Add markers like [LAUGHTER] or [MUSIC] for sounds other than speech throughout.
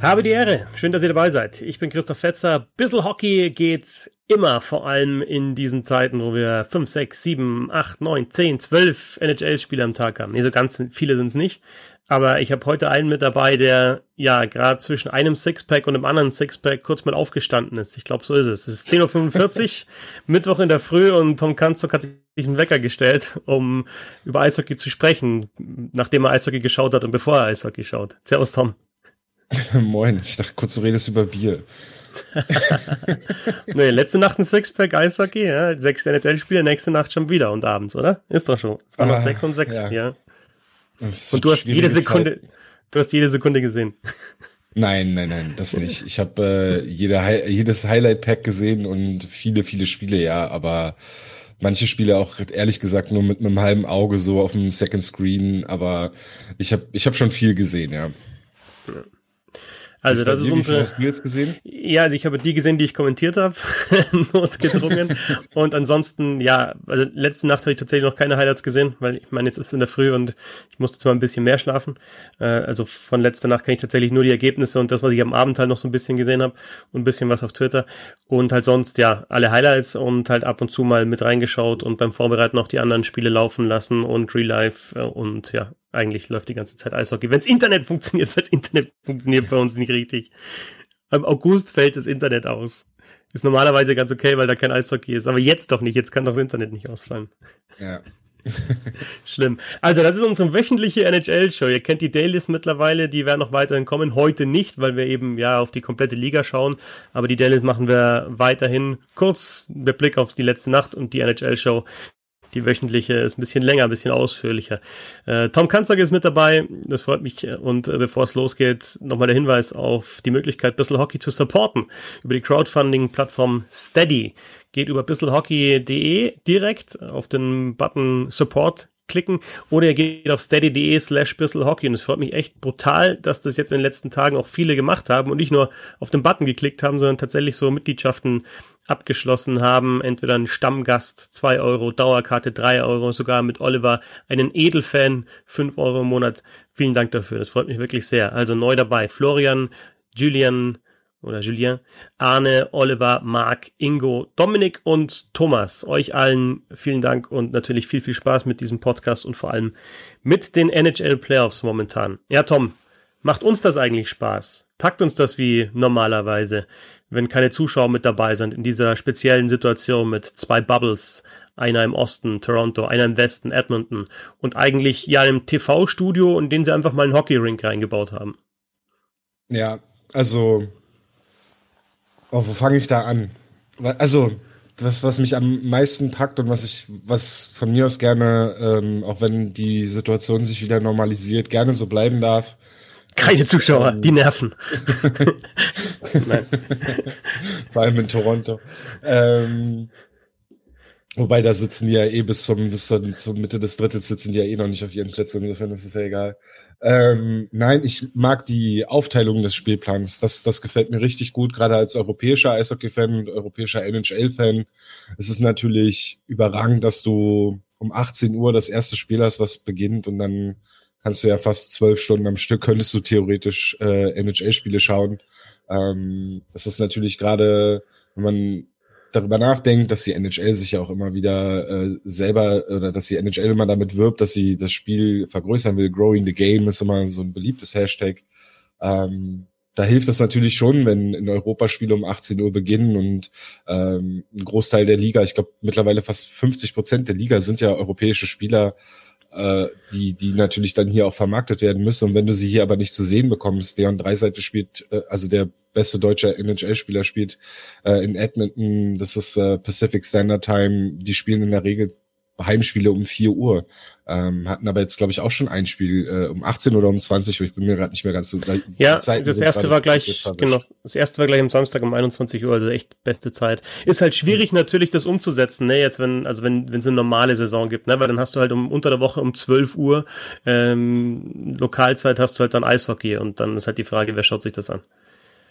Habe die Ehre. Schön, dass ihr dabei seid. Ich bin Christoph Fetzer. Bissel Hockey geht immer, vor allem in diesen Zeiten, wo wir 5, 6, 7, 8, 9, 10, 12 NHL-Spiele am Tag haben. Nee, so ganz viele sind es nicht. Aber ich habe heute einen mit dabei, der ja gerade zwischen einem Sixpack und einem anderen Sixpack kurz mal aufgestanden ist. Ich glaube, so ist es. Es ist 10.45 Uhr, [LAUGHS] Mittwoch in der Früh und Tom Kanzok hat sich einen Wecker gestellt, um über Eishockey zu sprechen, nachdem er Eishockey geschaut hat und bevor er Eishockey schaut. Servus, Tom. [LAUGHS] Moin, ich dachte kurz, du redest über Bier. [LAUGHS] nee, letzte Nacht ein Sixpack Eishockey, ja. Sechs NHL-Spiele, nächste Nacht schon wieder und abends, oder? Ist doch schon. Es waren noch ah, sechs und sechs, ja. ja. Und du hast jede Sekunde, Zeit. du hast jede Sekunde gesehen. Nein, nein, nein, das nicht. Ich habe äh, jede, jedes Highlight-Pack gesehen und viele, viele Spiele, ja, aber manche Spiele auch ehrlich gesagt nur mit einem halben Auge so auf dem Second Screen, aber ich habe ich hab schon viel gesehen, ja. ja. Also das ist unsere. hast du jetzt gesehen? Ja, also ich habe die gesehen, die ich kommentiert habe, [LAUGHS] notgedrungen. [LAUGHS] und ansonsten, ja, also letzte Nacht habe ich tatsächlich noch keine Highlights gesehen, weil ich meine, jetzt ist es in der Früh und ich musste zwar ein bisschen mehr schlafen. Äh, also von letzter Nacht kann ich tatsächlich nur die Ergebnisse und das, was ich am Abend halt noch so ein bisschen gesehen habe und ein bisschen was auf Twitter. Und halt sonst, ja, alle Highlights und halt ab und zu mal mit reingeschaut und beim Vorbereiten auch die anderen Spiele laufen lassen und Real Life äh, und ja, eigentlich läuft die ganze Zeit Eishockey. Wenns Internet funktioniert, [LAUGHS] weil das Internet funktioniert bei uns nicht richtig. Im August fällt das Internet aus. Ist normalerweise ganz okay, weil da kein Eishockey ist. Aber jetzt doch nicht. Jetzt kann doch das Internet nicht ausfallen. Ja. [LAUGHS] Schlimm. Also, das ist unsere wöchentliche NHL-Show. Ihr kennt die Dailies mittlerweile, die werden noch weiterhin kommen. Heute nicht, weil wir eben ja auf die komplette Liga schauen. Aber die Dailies machen wir weiterhin kurz mit Blick auf die letzte Nacht und die NHL-Show die wöchentliche ist ein bisschen länger, ein bisschen ausführlicher. Äh, Tom Kanzag ist mit dabei, das freut mich. Und äh, bevor es losgeht, nochmal der Hinweis auf die Möglichkeit, Bissl Hockey zu supporten über die Crowdfunding-Plattform Steady. Geht über bisselhockey.de direkt auf den Button Support klicken oder ihr geht auf steady.de slash Hockey und es freut mich echt brutal, dass das jetzt in den letzten Tagen auch viele gemacht haben und nicht nur auf den Button geklickt haben, sondern tatsächlich so Mitgliedschaften abgeschlossen haben. Entweder ein Stammgast zwei Euro, Dauerkarte drei Euro, sogar mit Oliver einen Edelfan fünf Euro im Monat. Vielen Dank dafür. Das freut mich wirklich sehr. Also neu dabei. Florian, Julian, oder Julien, Arne, Oliver, Marc, Ingo, Dominik und Thomas. Euch allen vielen Dank und natürlich viel, viel Spaß mit diesem Podcast und vor allem mit den NHL Playoffs momentan. Ja, Tom, macht uns das eigentlich Spaß? Packt uns das wie normalerweise, wenn keine Zuschauer mit dabei sind in dieser speziellen Situation mit zwei Bubbles, einer im Osten, Toronto, einer im Westen, Edmonton und eigentlich ja einem TV-Studio, in den sie einfach mal einen Hockey-Rink reingebaut haben. Ja, also Oh, wo fange ich da an? Also, das, was mich am meisten packt und was ich, was von mir aus gerne, ähm, auch wenn die Situation sich wieder normalisiert, gerne so bleiben darf. Keine ist, Zuschauer, ähm, die nerven. [LAUGHS] Nein. [LAUGHS] Vor allem in Toronto. Ähm, Wobei da sitzen die ja eh bis zum, bis zur, zur Mitte des Drittels sitzen die ja eh noch nicht auf ihren Plätzen, insofern ist es ja egal. Ähm, nein, ich mag die Aufteilung des Spielplans. Das, das gefällt mir richtig gut, gerade als europäischer Eishockey-Fan und europäischer NHL-Fan. Es ist natürlich überragend, dass du um 18 Uhr das erste Spiel hast, was beginnt und dann kannst du ja fast zwölf Stunden am Stück, könntest du theoretisch äh, NHL-Spiele schauen. Ähm, das ist natürlich gerade, wenn man darüber nachdenkt, dass die NHL sich ja auch immer wieder äh, selber oder dass die NHL immer damit wirbt, dass sie das Spiel vergrößern will. Growing the Game ist immer so ein beliebtes Hashtag. Ähm, da hilft das natürlich schon, wenn in Europa Spiele um 18 Uhr beginnen und ähm, ein Großteil der Liga, ich glaube mittlerweile fast 50 Prozent der Liga sind ja europäische Spieler, äh, die, die natürlich dann hier auch vermarktet werden müssen. Und wenn du sie hier aber nicht zu sehen bekommst, Leon Dreiseite spielt, äh, also der beste deutsche NHL-Spieler spielt äh, in Edmonton, das ist äh, Pacific Standard Time, die spielen in der Regel Heimspiele um 4 Uhr. Ähm, hatten aber jetzt, glaube ich, auch schon ein Spiel äh, um 18 oder um 20 Uhr. Ich bin mir gerade nicht mehr ganz so. Ja, das erste war gleich, genau. Das erste war gleich am Samstag um 21 Uhr, also echt beste Zeit. Ist halt schwierig mhm. natürlich, das umzusetzen, ne? Jetzt, wenn, also wenn, wenn es eine normale Saison gibt, ne? Weil dann hast du halt um unter der Woche um 12 Uhr ähm, Lokalzeit hast du halt dann Eishockey und dann ist halt die Frage, wer schaut sich das an?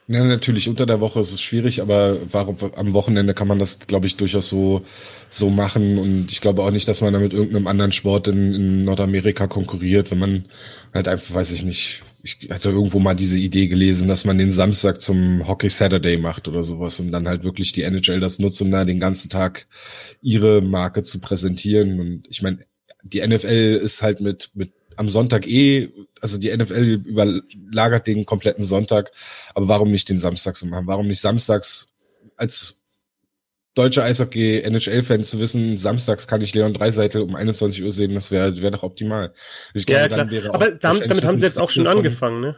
Ja, natürlich, unter der Woche ist es schwierig, aber warum, am Wochenende kann man das, glaube ich, durchaus so, so machen. Und ich glaube auch nicht, dass man da mit irgendeinem anderen Sport in, in Nordamerika konkurriert, wenn man halt einfach, weiß ich nicht, ich hatte irgendwo mal diese Idee gelesen, dass man den Samstag zum Hockey Saturday macht oder sowas und dann halt wirklich die NHL das nutzt, um da den ganzen Tag ihre Marke zu präsentieren. Und ich meine, die NFL ist halt mit, mit am Sonntag eh, also die NFL überlagert den kompletten Sonntag, aber warum nicht den Samstag so machen? Warum nicht samstags als deutsche Eishockey-NHL-Fan zu wissen, samstags kann ich Leon Dreiseitel um 21 Uhr sehen, das wäre wär doch optimal. Ich glaube, ja, klar. Aber damit, damit haben sie jetzt auch schon angefangen, ne?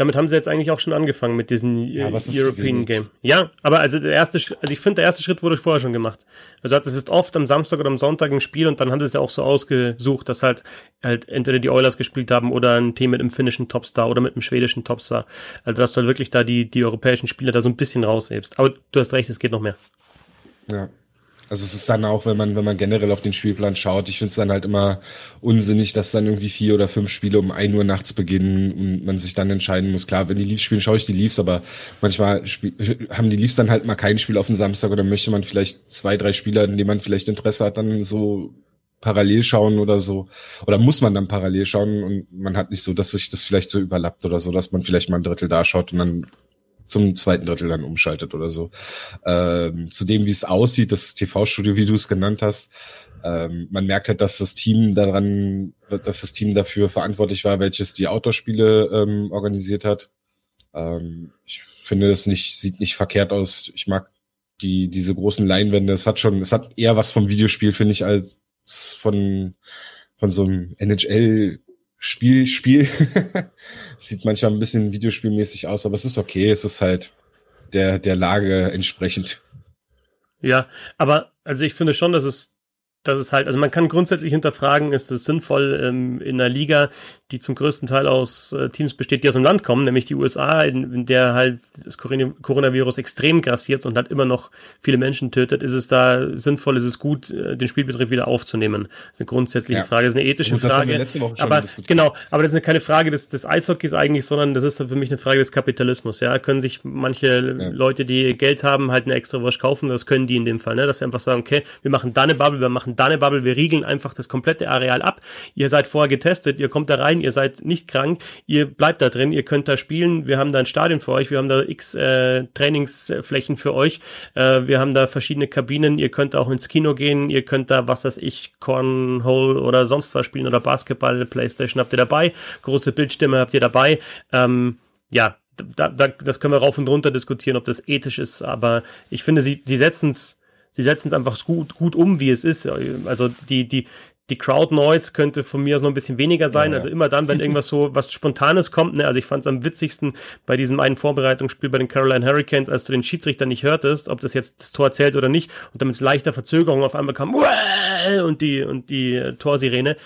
Damit haben sie jetzt eigentlich auch schon angefangen mit diesem ja, European Game. Ja, aber also der erste, also ich finde, der erste Schritt wurde vorher schon gemacht. Also das ist oft am Samstag oder am Sonntag ein Spiel und dann haben sie es ja auch so ausgesucht, dass halt halt entweder die Oilers gespielt haben oder ein Team mit einem finnischen Topstar oder mit einem schwedischen Topstar. Also dass du halt wirklich da die, die europäischen Spieler da so ein bisschen raushebst. Aber du hast recht, es geht noch mehr. Ja. Also es ist dann auch, wenn man, wenn man generell auf den Spielplan schaut, ich finde es dann halt immer unsinnig, dass dann irgendwie vier oder fünf Spiele um ein Uhr nachts beginnen und man sich dann entscheiden muss. Klar, wenn die Leafs spielen, schaue ich die Leafs, aber manchmal haben die Leafs dann halt mal kein Spiel auf den Samstag oder möchte man vielleicht zwei, drei Spieler, in denen man vielleicht Interesse hat, dann so parallel schauen oder so. Oder muss man dann parallel schauen und man hat nicht so, dass sich das vielleicht so überlappt oder so, dass man vielleicht mal ein Drittel da schaut und dann zum zweiten Drittel dann umschaltet oder so. Ähm, zu dem, wie es aussieht, das TV-Studio, wie du es genannt hast, ähm, man merkt halt, dass das Team daran, dass das Team dafür verantwortlich war, welches die Outdoor-Spiele ähm, organisiert hat. Ähm, ich finde das nicht, sieht nicht verkehrt aus. Ich mag die, diese großen Leinwände. Es hat schon, es hat eher was vom Videospiel, finde ich, als von, von so einem NHL Spiel, Spiel. [LAUGHS] Sieht manchmal ein bisschen videospielmäßig aus, aber es ist okay. Es ist halt der, der Lage entsprechend. Ja, aber also ich finde schon, dass es dass es halt, also man kann grundsätzlich hinterfragen, ist es sinnvoll ähm, in einer Liga, die zum größten Teil aus äh, Teams besteht, die aus dem Land kommen, nämlich die USA, in, in der halt das Coronavirus extrem grassiert und halt immer noch viele Menschen tötet, ist es da sinnvoll, ist es gut, äh, den Spielbetrieb wieder aufzunehmen? Das ist eine grundsätzliche ja. Frage, das ist eine ethische Gut, Frage. aber genau, aber das ist keine Frage des, des Eishockeys eigentlich, sondern das ist für mich eine Frage des Kapitalismus. Ja, können sich manche ja. Leute, die Geld haben, halt eine extra Wasch kaufen, das können die in dem Fall, ne? dass sie einfach sagen, okay, wir machen da eine Bubble, wir machen da eine Bubble, wir riegeln einfach das komplette Areal ab. Ihr seid vorher getestet, ihr kommt da rein, ihr seid nicht krank, ihr bleibt da drin, ihr könnt da spielen, wir haben da ein Stadion für euch, wir haben da x äh, Trainingsflächen für euch, äh, wir haben da verschiedene Kabinen, ihr könnt auch ins Kino gehen, ihr könnt da, was weiß ich, Cornhole oder sonst was spielen oder Basketball, Playstation habt ihr dabei, große Bildstimme habt ihr dabei, ähm, ja, da, da, das können wir rauf und runter diskutieren, ob das ethisch ist, aber ich finde, sie, sie setzen es sie setzen es einfach gut, gut um, wie es ist. Also die, die, die Crowd Noise könnte von mir aus noch ein bisschen weniger sein. Ja. Also immer dann, wenn irgendwas so was Spontanes kommt. Ne? Also ich fand es am witzigsten bei diesem einen Vorbereitungsspiel bei den Caroline Hurricanes, als du den Schiedsrichter nicht hörtest, ob das jetzt das Tor zählt oder nicht. Und dann mit leichter Verzögerung auf einmal kam [LAUGHS] und die und die äh, Torsirene.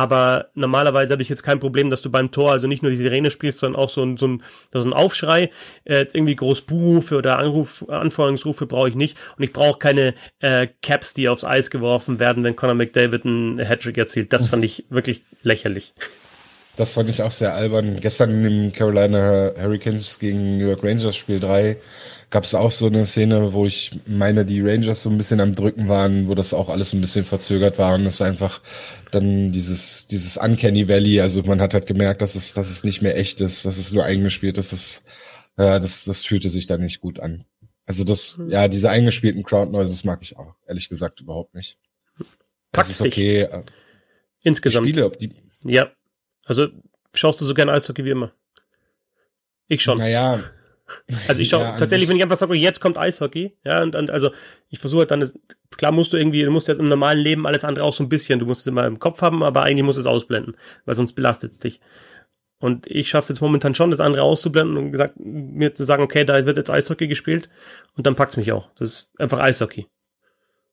Aber normalerweise habe ich jetzt kein Problem, dass du beim Tor also nicht nur die Sirene spielst, sondern auch so ein, so ein, so ein Aufschrei. Äh, jetzt irgendwie groß Buhrufe oder Anruf, Anforderungsrufe brauche ich nicht. Und ich brauche keine äh, Caps, die aufs Eis geworfen werden, wenn Conor McDavid einen Hattrick erzielt. Das fand ich wirklich lächerlich. Das fand ich auch sehr albern. Gestern im Carolina Hurricanes gegen New York Rangers Spiel 3 gab es auch so eine Szene, wo ich meine, die Rangers so ein bisschen am Drücken waren, wo das auch alles ein bisschen verzögert war und es einfach dann dieses, dieses Uncanny Valley, also man hat halt gemerkt, dass es, dass es nicht mehr echt ist, dass es nur eingespielt ist, das, ja, das, das fühlte sich dann nicht gut an. Also das, mhm. ja, diese eingespielten Crowd Noises mag ich auch, ehrlich gesagt, überhaupt nicht. Das ist okay. Dich. Äh, Insgesamt. Spiele, ob die. Ja. Also schaust du so gerne Eishockey wie immer? Ich schon. Naja, also ich [LAUGHS] schaue ja, tatsächlich, wenn ich einfach sage, jetzt kommt Eishockey, ja, und, und also ich versuche dann, das, klar musst du irgendwie, du musst jetzt im normalen Leben alles andere auch so ein bisschen, du musst es immer im Kopf haben, aber eigentlich musst du es ausblenden, weil sonst belastet es dich. Und ich schaffe es jetzt momentan schon, das andere auszublenden und gesagt, mir zu sagen, okay, da wird jetzt Eishockey gespielt und dann packt's mich auch. Das ist einfach Eishockey.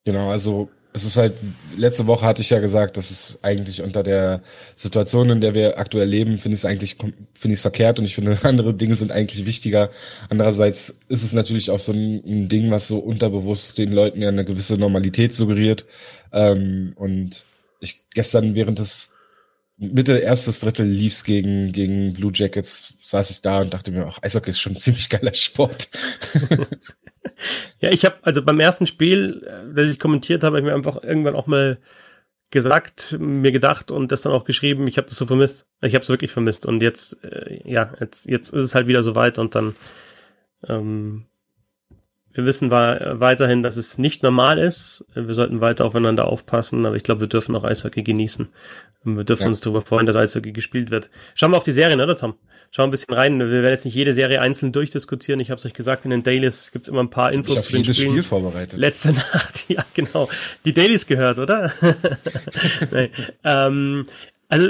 Genau, also es ist halt, letzte Woche hatte ich ja gesagt, dass es eigentlich unter der Situation, in der wir aktuell leben, finde ich es eigentlich, finde ich es verkehrt und ich finde, [LAUGHS] andere Dinge sind eigentlich wichtiger. Andererseits ist es natürlich auch so ein, ein Ding, was so unterbewusst den Leuten ja eine gewisse Normalität suggeriert. Ähm, und ich gestern während des Mitte erstes Drittel lief's gegen, gegen Blue Jackets, saß ich da und dachte mir, ach, Eishockey ist schon ein ziemlich geiler Sport. [LAUGHS] Ja, ich habe also beim ersten Spiel, äh, das ich kommentiert habe, ich mir einfach irgendwann auch mal gesagt, mir gedacht und das dann auch geschrieben. Ich habe das so vermisst. Ich habe es wirklich vermisst. Und jetzt, äh, ja, jetzt, jetzt ist es halt wieder soweit und dann ähm, wir wissen war, weiterhin, dass es nicht normal ist. Wir sollten weiter aufeinander aufpassen, aber ich glaube, wir dürfen auch Eishockey genießen. Wir dürfen ja. uns darüber freuen, dass Eishockey gespielt wird. Schauen wir auf die Serien, oder Tom? Schauen wir ein bisschen rein. Wir werden jetzt nicht jede Serie einzeln durchdiskutieren. Ich habe es euch gesagt, in den Dailies gibt's immer ein paar Infos ich zu den Spielen. Spiel vorbereitet. Letzte [LAUGHS] Nacht, ja genau. Die Dailies gehört, oder? [LAUGHS] nee. ähm, also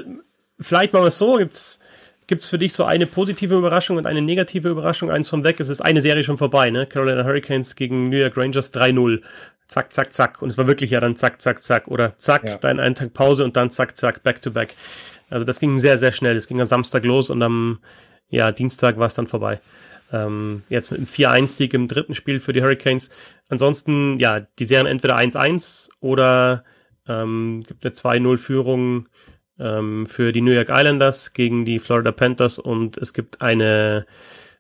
vielleicht machen wir es so, gibt's Gibt es für dich so eine positive Überraschung und eine negative Überraschung? Eins von weg, es ist eine Serie schon vorbei, ne? Carolina Hurricanes gegen New York Rangers 3-0. Zack, zack, zack. Und es war wirklich ja dann zack, zack, zack. Oder zack, ja. dann einen Tag Pause und dann zack, zack, back to back. Also das ging sehr, sehr schnell. Es ging am Samstag los und am ja, Dienstag war es dann vorbei. Ähm, jetzt mit einem 4-1-Sieg im dritten Spiel für die Hurricanes. Ansonsten, ja, die Serien entweder 1-1 oder ähm, gibt eine 2-0-Führung ähm, für die New York Islanders gegen die Florida Panthers und es gibt eine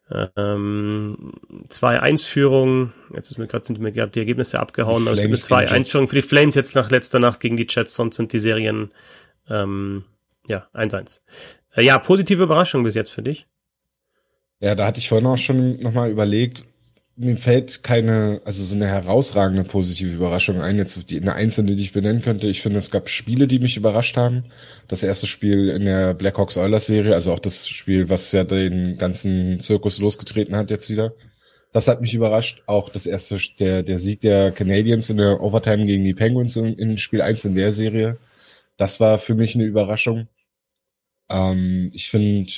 ähm, 2-1-Führung. Jetzt ist mir gerade sind mir gerade die Ergebnisse abgehauen, aber es gibt eine 2-1-Führung für die Flames jetzt nach letzter Nacht gegen die Jets, sonst sind die Serien ähm, ja 1-1. Äh, ja, positive Überraschung bis jetzt für dich. Ja, da hatte ich vorhin auch schon nochmal überlegt, mir fällt keine, also so eine herausragende positive Überraschung ein, jetzt die, eine einzelne, die ich benennen könnte. Ich finde, es gab Spiele, die mich überrascht haben. Das erste Spiel in der Blackhawks Oilers Serie, also auch das Spiel, was ja den ganzen Zirkus losgetreten hat jetzt wieder. Das hat mich überrascht. Auch das erste, der, der Sieg der Canadiens in der Overtime gegen die Penguins in, in Spiel 1 in der Serie. Das war für mich eine Überraschung. Ähm, ich finde,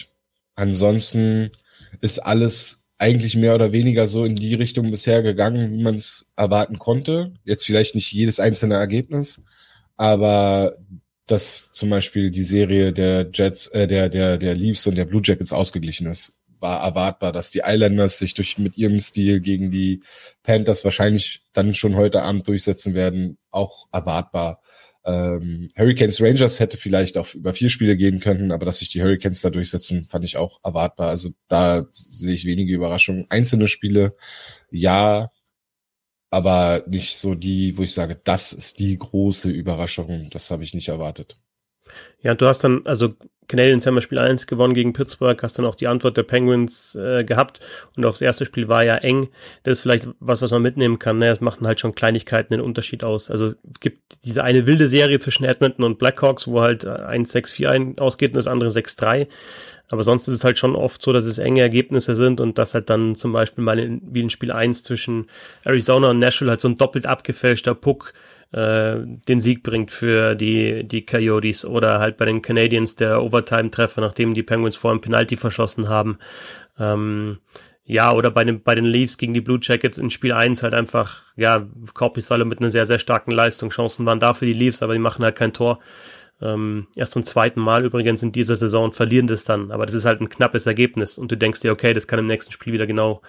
ansonsten ist alles eigentlich mehr oder weniger so in die Richtung bisher gegangen, wie man es erwarten konnte. Jetzt vielleicht nicht jedes einzelne Ergebnis, aber dass zum Beispiel die Serie der Jets, äh, der, der, der Leafs und der Blue Jackets ausgeglichen ist, war erwartbar, dass die Islanders sich durch mit ihrem Stil gegen die Panthers wahrscheinlich dann schon heute Abend durchsetzen werden, auch erwartbar. Ähm, Hurricanes Rangers hätte vielleicht auch über vier Spiele gehen können, aber dass sich die Hurricanes da durchsetzen, fand ich auch erwartbar. Also da sehe ich wenige Überraschungen. Einzelne Spiele, ja, aber nicht so die, wo ich sage, das ist die große Überraschung. Das habe ich nicht erwartet. Ja, du hast dann, also Canadiens haben Spiel 1 gewonnen gegen Pittsburgh, hast dann auch die Antwort der Penguins äh, gehabt und auch das erste Spiel war ja eng. Das ist vielleicht was, was man mitnehmen kann. Ne? Es machen halt schon Kleinigkeiten den Unterschied aus. Also es gibt diese eine wilde Serie zwischen Edmonton und Blackhawks, wo halt 1-6-4 ausgeht und das andere 6-3. Aber sonst ist es halt schon oft so, dass es enge Ergebnisse sind und dass halt dann zum Beispiel mal in, wie in Spiel 1 zwischen Arizona und Nashville halt so ein doppelt abgefälschter Puck äh, den Sieg bringt für die, die Coyotes oder halt bei den Canadiens der Overtime-Treffer, nachdem die Penguins vor einem Penalty verschossen haben. Ähm, ja, oder bei den, bei den Leafs gegen die Blue Jackets in Spiel 1 halt einfach, ja, Korpisalo mit einer sehr, sehr starken Leistung. Chancen waren da für die Leafs, aber die machen halt kein Tor. Ähm, erst zum zweiten Mal übrigens in dieser Saison verlieren das dann, aber das ist halt ein knappes Ergebnis und du denkst dir, okay, das kann im nächsten Spiel wieder genau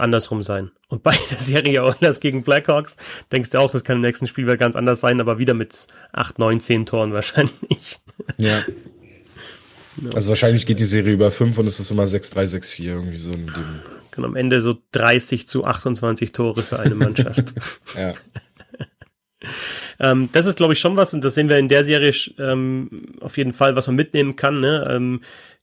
andersrum sein. Und bei der Serie Oilers gegen Blackhawks denkst du auch, das kann im nächsten Spiel wieder ganz anders sein, aber wieder mit 8, 9, 10 Toren wahrscheinlich. Ja. Also wahrscheinlich geht die Serie über 5 und es ist immer 6-3, 6-4 irgendwie so in dem. Kann am Ende so 30 zu 28 Tore für eine Mannschaft. [LAUGHS] ja. [LAUGHS] ähm, das ist, glaube ich, schon was, und das sehen wir in der Serie ähm, auf jeden Fall, was man mitnehmen kann. Ne? Ähm,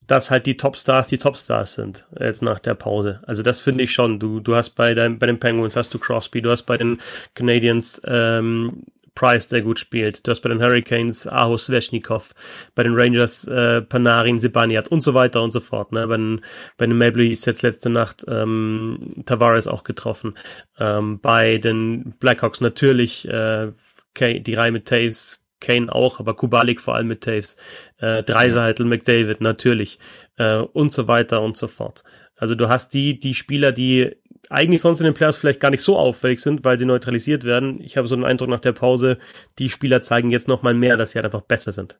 dass halt die Topstars die Topstars sind, jetzt nach der Pause. Also das finde ich schon. Du, du hast bei, dein, bei den Penguins hast du Crosby, du hast bei den Canadiens ähm, Price, der gut spielt. Du hast bei den Hurricanes Aho Sveshnikov, bei den Rangers äh, Panarin, Sibaniat und so weiter und so fort. Ne? Bei den, bei den Maple Leafs jetzt letzte Nacht ähm, Tavares auch getroffen. Ähm, bei den Blackhawks natürlich äh, die Reihe mit Taves, Kane auch, aber Kubalik vor allem mit Taves, äh, Dreiseitel, McDavid natürlich äh, und so weiter und so fort. Also du hast die, die Spieler, die eigentlich sonst in den Playoffs vielleicht gar nicht so auffällig sind, weil sie neutralisiert werden. Ich habe so den Eindruck nach der Pause, die Spieler zeigen jetzt noch mal mehr, dass sie halt einfach besser sind.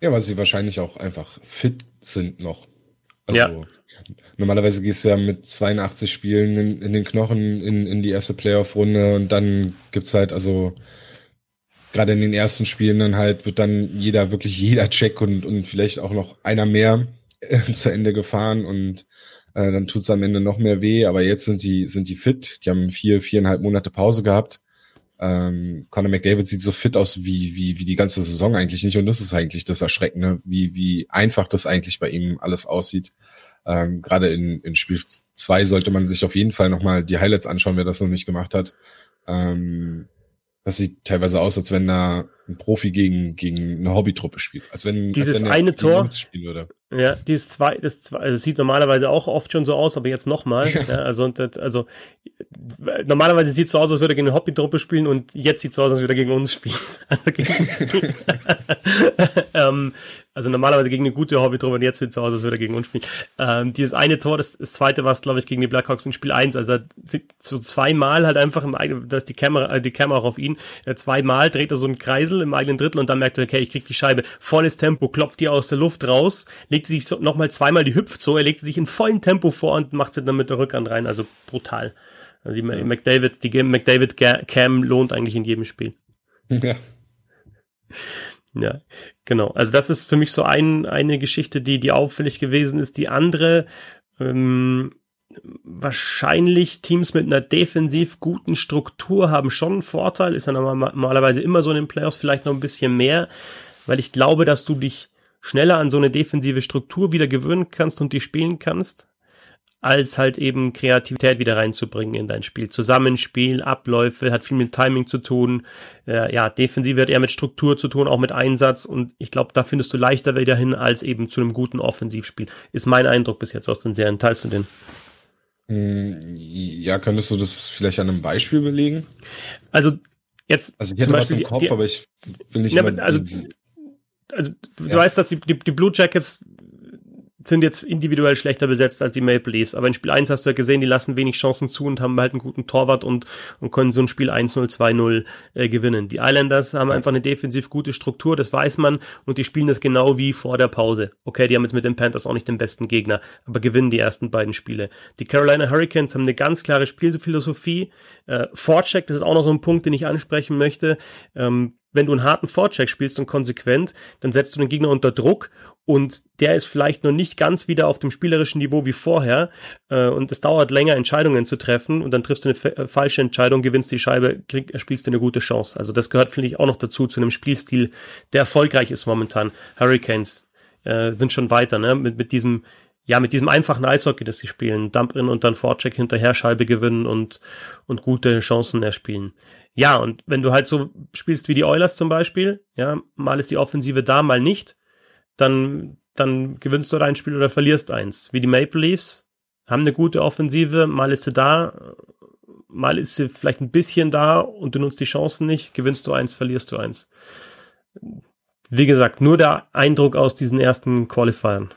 Ja, weil sie wahrscheinlich auch einfach fit sind noch. Also ja. normalerweise gehst du ja mit 82 Spielen in, in den Knochen in, in die erste Playoff-Runde und dann gibt's halt also gerade in den ersten Spielen dann halt wird dann jeder, wirklich jeder Check und, und vielleicht auch noch einer mehr äh, [LAUGHS] zu Ende gefahren und äh, dann tut's am Ende noch mehr weh, aber jetzt sind die, sind die fit, die haben vier, viereinhalb Monate Pause gehabt Ähm, Conor McDavid sieht so fit aus wie, wie, wie die ganze Saison eigentlich nicht. Und das ist eigentlich das Erschreckende, wie, wie einfach das eigentlich bei ihm alles aussieht. Ähm, Gerade in, in Spiel zwei sollte man sich auf jeden Fall nochmal die Highlights anschauen, wer das noch nicht gemacht hat. Ähm, das sieht teilweise aus, als wenn da ein Profi gegen, gegen eine Hobbytruppe spielt. Als wenn, Dieses als wenn eine Tor, spielen würde. Ja, dieses zwei, das zwei, also es sieht normalerweise auch oft schon so aus, aber jetzt nochmal. ja, also, das, also normalerweise sieht es so aus, als würde er gegen eine Hobbytruppe spielen und jetzt sieht es so aus, als würde er gegen uns spielen. [LAUGHS] Also, gegen, [LAUGHS] [LAUGHS] ähm, also normalerweise gegen eine gute Hobbytruppe und jetzt sieht es so aus, als würde er gegen uns spielen. Ähm, dieses eine Tor, das, das zweite war es, glaube ich, gegen die Blackhawks in Spiel 1. Also so zweimal halt einfach im eigenen, da ist die Kamera, äh, die Kamera auch auf ihn. Zweimal dreht er so einen Kreisel im eigenen Drittel und dann merkt er, okay, ich krieg die Scheibe. Volles Tempo, klopft die aus der Luft raus, legt sich so, nochmal zweimal die hüpft so, er legt sie sich in vollem Tempo vor und macht sie dann mit der Rückhand rein. Also brutal. Also die ja. McDavid, die McDavid Cam lohnt eigentlich in jedem Spiel. Ja. Ja, genau. Also das ist für mich so ein, eine Geschichte, die, die auffällig gewesen ist. Die andere, ähm, wahrscheinlich Teams mit einer defensiv guten Struktur haben schon einen Vorteil, ist ja normalerweise immer so in den Playoffs vielleicht noch ein bisschen mehr, weil ich glaube, dass du dich schneller an so eine defensive Struktur wieder gewöhnen kannst und die spielen kannst, als halt eben Kreativität wieder reinzubringen in dein Spiel. Zusammenspiel, Abläufe, hat viel mit Timing zu tun. Äh, ja, Defensive hat eher mit Struktur zu tun, auch mit Einsatz. Und ich glaube, da findest du leichter wieder hin als eben zu einem guten Offensivspiel. Ist mein Eindruck bis jetzt aus den Serien. Teilst du den? Hm, ja, könntest du das vielleicht an einem Beispiel belegen? Also jetzt. Also ich hätte was im Kopf, die, aber ich will nicht immer also, also du ja. weißt, dass die, die, die Blue Jackets sind jetzt individuell schlechter besetzt als die Maple Leafs. Aber in Spiel 1 hast du ja gesehen, die lassen wenig Chancen zu und haben halt einen guten Torwart und, und können so ein Spiel 1-0, 2-0 äh, gewinnen. Die Islanders haben einfach eine defensiv gute Struktur, das weiß man, und die spielen das genau wie vor der Pause. Okay, die haben jetzt mit den Panthers auch nicht den besten Gegner, aber gewinnen die ersten beiden Spiele. Die Carolina Hurricanes haben eine ganz klare Spielphilosophie. Äh, Vorcheck, das ist auch noch so ein Punkt, den ich ansprechen möchte. Ähm, wenn du einen harten Vorcheck spielst und konsequent, dann setzt du den Gegner unter Druck und der ist vielleicht noch nicht ganz wieder auf dem spielerischen Niveau wie vorher äh, und es dauert länger, Entscheidungen zu treffen und dann triffst du eine äh, falsche Entscheidung, gewinnst die Scheibe, krieg, spielst du eine gute Chance. Also das gehört, finde ich, auch noch dazu, zu einem Spielstil, der erfolgreich ist momentan. Hurricanes äh, sind schon weiter, ne, mit, mit diesem ja, mit diesem einfachen Eishockey, das sie spielen, Dump-In und dann Vorcheck hinterher Scheibe gewinnen und, und gute Chancen erspielen. Ja, und wenn du halt so spielst wie die Oilers zum Beispiel, ja, mal ist die Offensive da, mal nicht, dann, dann gewinnst du ein Spiel oder verlierst eins. Wie die Maple Leafs haben eine gute Offensive, mal ist sie da, mal ist sie vielleicht ein bisschen da und du nutzt die Chancen nicht, gewinnst du eins, verlierst du eins. Wie gesagt, nur der Eindruck aus diesen ersten Qualifiern.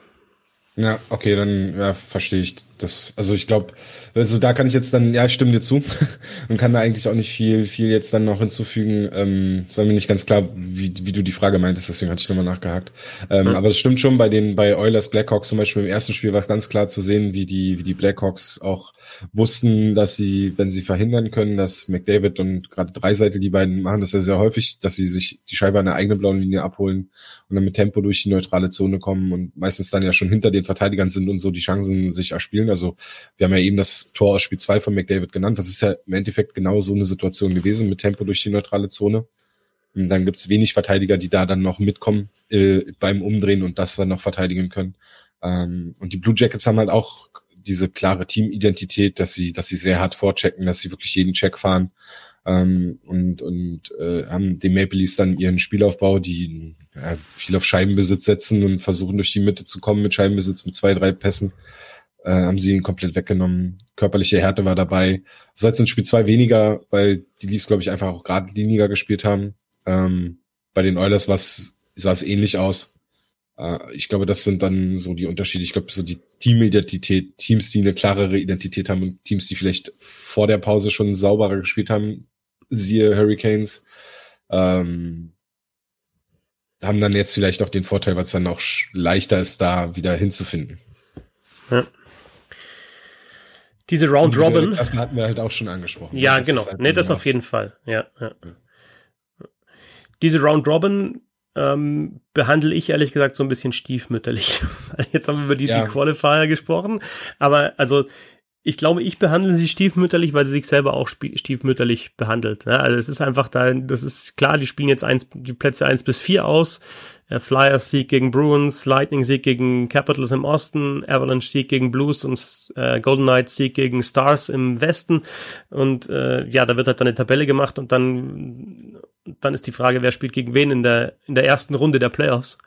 Ja, okay, dann ja, verstehe ich das. Also ich glaube, also da kann ich jetzt dann, ja, ich stimme dir zu [LAUGHS] und kann da eigentlich auch nicht viel, viel jetzt dann noch hinzufügen. Ähm, es war mir nicht ganz klar, wie, wie du die Frage meintest, deswegen hatte ich nochmal nachgehakt. Ähm, mhm. Aber es stimmt schon, bei den, bei Oilers Blackhawks zum Beispiel im ersten Spiel war es ganz klar zu sehen, wie die, wie die Blackhawks auch wussten, dass sie, wenn sie verhindern können, dass McDavid und gerade Dreiseite, die beiden machen das ja sehr häufig, dass sie sich die Scheibe an der eigenen blauen Linie abholen und dann mit Tempo durch die neutrale Zone kommen und meistens dann ja schon hinter den Verteidigern sind und so die Chancen sich erspielen. Also wir haben ja eben das Tor aus Spiel 2 von McDavid genannt. Das ist ja im Endeffekt genau so eine Situation gewesen mit Tempo durch die neutrale Zone. Und dann gibt's wenig Verteidiger, die da dann noch mitkommen äh, beim Umdrehen und das dann noch verteidigen können. Ähm, und die Blue Jackets haben halt auch diese klare Teamidentität, dass sie, dass sie sehr hart vorchecken, dass sie wirklich jeden Check fahren ähm, und, und äh, haben den Maple Leafs dann ihren Spielaufbau, die ja, viel auf Scheibenbesitz setzen und versuchen durch die Mitte zu kommen mit Scheibenbesitz mit zwei, drei Pässen. Äh, haben sie ihn komplett weggenommen. Körperliche Härte war dabei. So jetzt in Spiel zwei weniger, weil die Leafs, glaube ich, einfach auch geradliniger gespielt haben. Ähm, bei den Oilers sah es ähnlich aus. Äh, ich glaube, das sind dann so die Unterschiede. Ich glaube, so die Teamidentität, Teams, die eine klarere Identität haben und Teams, die vielleicht vor der Pause schon sauberer gespielt haben, siehe Hurricanes, ähm, haben dann jetzt vielleicht auch den Vorteil, weil es dann auch leichter ist, da wieder hinzufinden. Ja. Diese Round Robin. Das hatten wir halt auch schon angesprochen. Ja, das genau. Halt nee, das auf jeden Fall. Ja, ja. Diese Round Robin ähm, behandle ich ehrlich gesagt so ein bisschen stiefmütterlich. [LAUGHS] Jetzt haben wir über die, ja. die Qualifier gesprochen, aber also ich glaube, ich behandle sie stiefmütterlich, weil sie sich selber auch stiefmütterlich behandelt. Ja, also es ist einfach da, das ist klar, die spielen jetzt eins, die Plätze eins bis vier aus. Äh, Flyers Sieg gegen Bruins, Lightning Sieg gegen Capitals im Osten, Avalanche Sieg gegen Blues und äh, Golden Knights Sieg gegen Stars im Westen. Und äh, ja, da wird halt dann eine Tabelle gemacht und dann, dann ist die Frage, wer spielt gegen wen in der, in der ersten Runde der Playoffs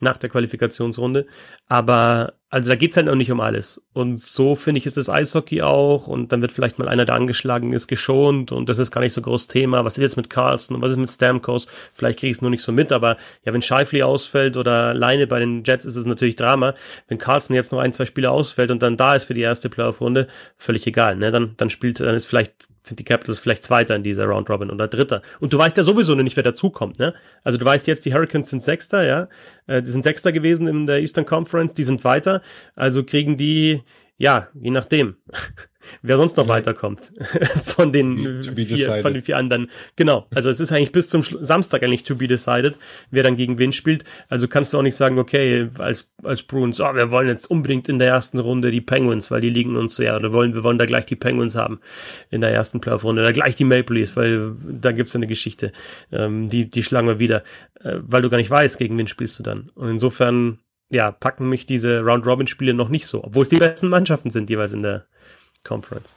nach der Qualifikationsrunde. Aber also da geht's halt noch nicht um alles. Und so finde ich, ist das Eishockey auch. Und dann wird vielleicht mal einer, der angeschlagen ist, geschont. Und das ist gar nicht so groß Thema. Was ist jetzt mit Carlson und was ist mit Stamkos? Vielleicht kriege ich es nur nicht so mit. Aber ja, wenn Scheifly ausfällt oder Leine bei den Jets, ist es natürlich Drama. Wenn Carlson jetzt noch ein, zwei Spiele ausfällt und dann da ist für die erste Playoff-Runde, völlig egal. Ne? Dann, dann spielt, dann ist vielleicht sind die Capitals vielleicht Zweiter in dieser Round Robin oder Dritter. Und du weißt ja sowieso nicht, wer dazukommt, ne? Also du weißt jetzt, die Hurricanes sind Sechster, ja. Äh, die sind Sechster gewesen in der Eastern Conference, die sind weiter. Also kriegen die, ja, je nachdem. [LAUGHS] wer sonst noch weiterkommt [LAUGHS] von den vier, von den vier anderen. Genau. Also es ist eigentlich bis zum Samstag eigentlich to be decided, wer dann gegen wen spielt. Also kannst du auch nicht sagen, okay, als, als Bruins, oh, wir wollen jetzt unbedingt in der ersten Runde die Penguins, weil die liegen uns sehr, oder wollen, wir wollen da gleich die Penguins haben in der ersten Playoff-Runde, oder gleich die Maple Leafs, weil da gibt's eine Geschichte, ähm, die, die schlagen wir wieder, äh, weil du gar nicht weißt, gegen wen spielst du dann. Und insofern, ja, packen mich diese Round-Robin-Spiele noch nicht so, obwohl es die besten Mannschaften sind jeweils in der Conference.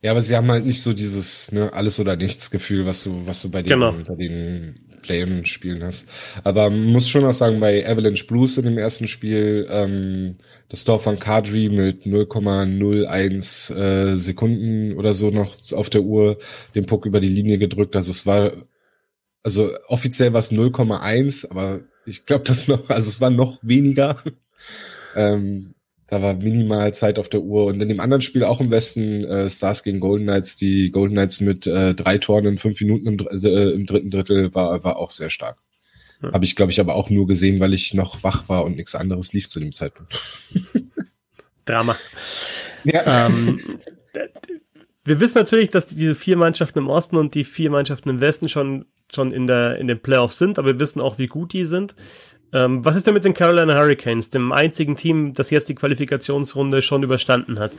Ja, aber sie haben halt nicht so dieses ne, alles oder nichts Gefühl, was du, was du bei den, genau. bei den Play-in-Spielen hast. Aber muss schon auch sagen, bei Avalanche Blues in dem ersten Spiel, ähm, das Tor von Kadri mit 0,01 äh, Sekunden oder so noch auf der Uhr den Puck über die Linie gedrückt. Also es war, also offiziell war es 0,1, aber ich glaube, das noch, also es war noch weniger. ähm, da war minimal Zeit auf der Uhr. Und in dem anderen Spiel auch im Westen, äh, Stars gegen Golden Knights, die Golden Knights mit äh, drei Toren in fünf Minuten im, äh, im dritten Drittel war, war auch sehr stark. Ja. Habe ich, glaube ich, aber auch nur gesehen, weil ich noch wach war und nichts anderes lief zu dem Zeitpunkt. Drama. Ja. Ähm, [LAUGHS] wir wissen natürlich, dass diese vier Mannschaften im Osten und die vier Mannschaften im Westen schon schon in der in den Playoffs sind, aber wir wissen auch, wie gut die sind. Ähm, was ist denn mit den Carolina Hurricanes, dem einzigen Team, das jetzt die Qualifikationsrunde schon überstanden hat?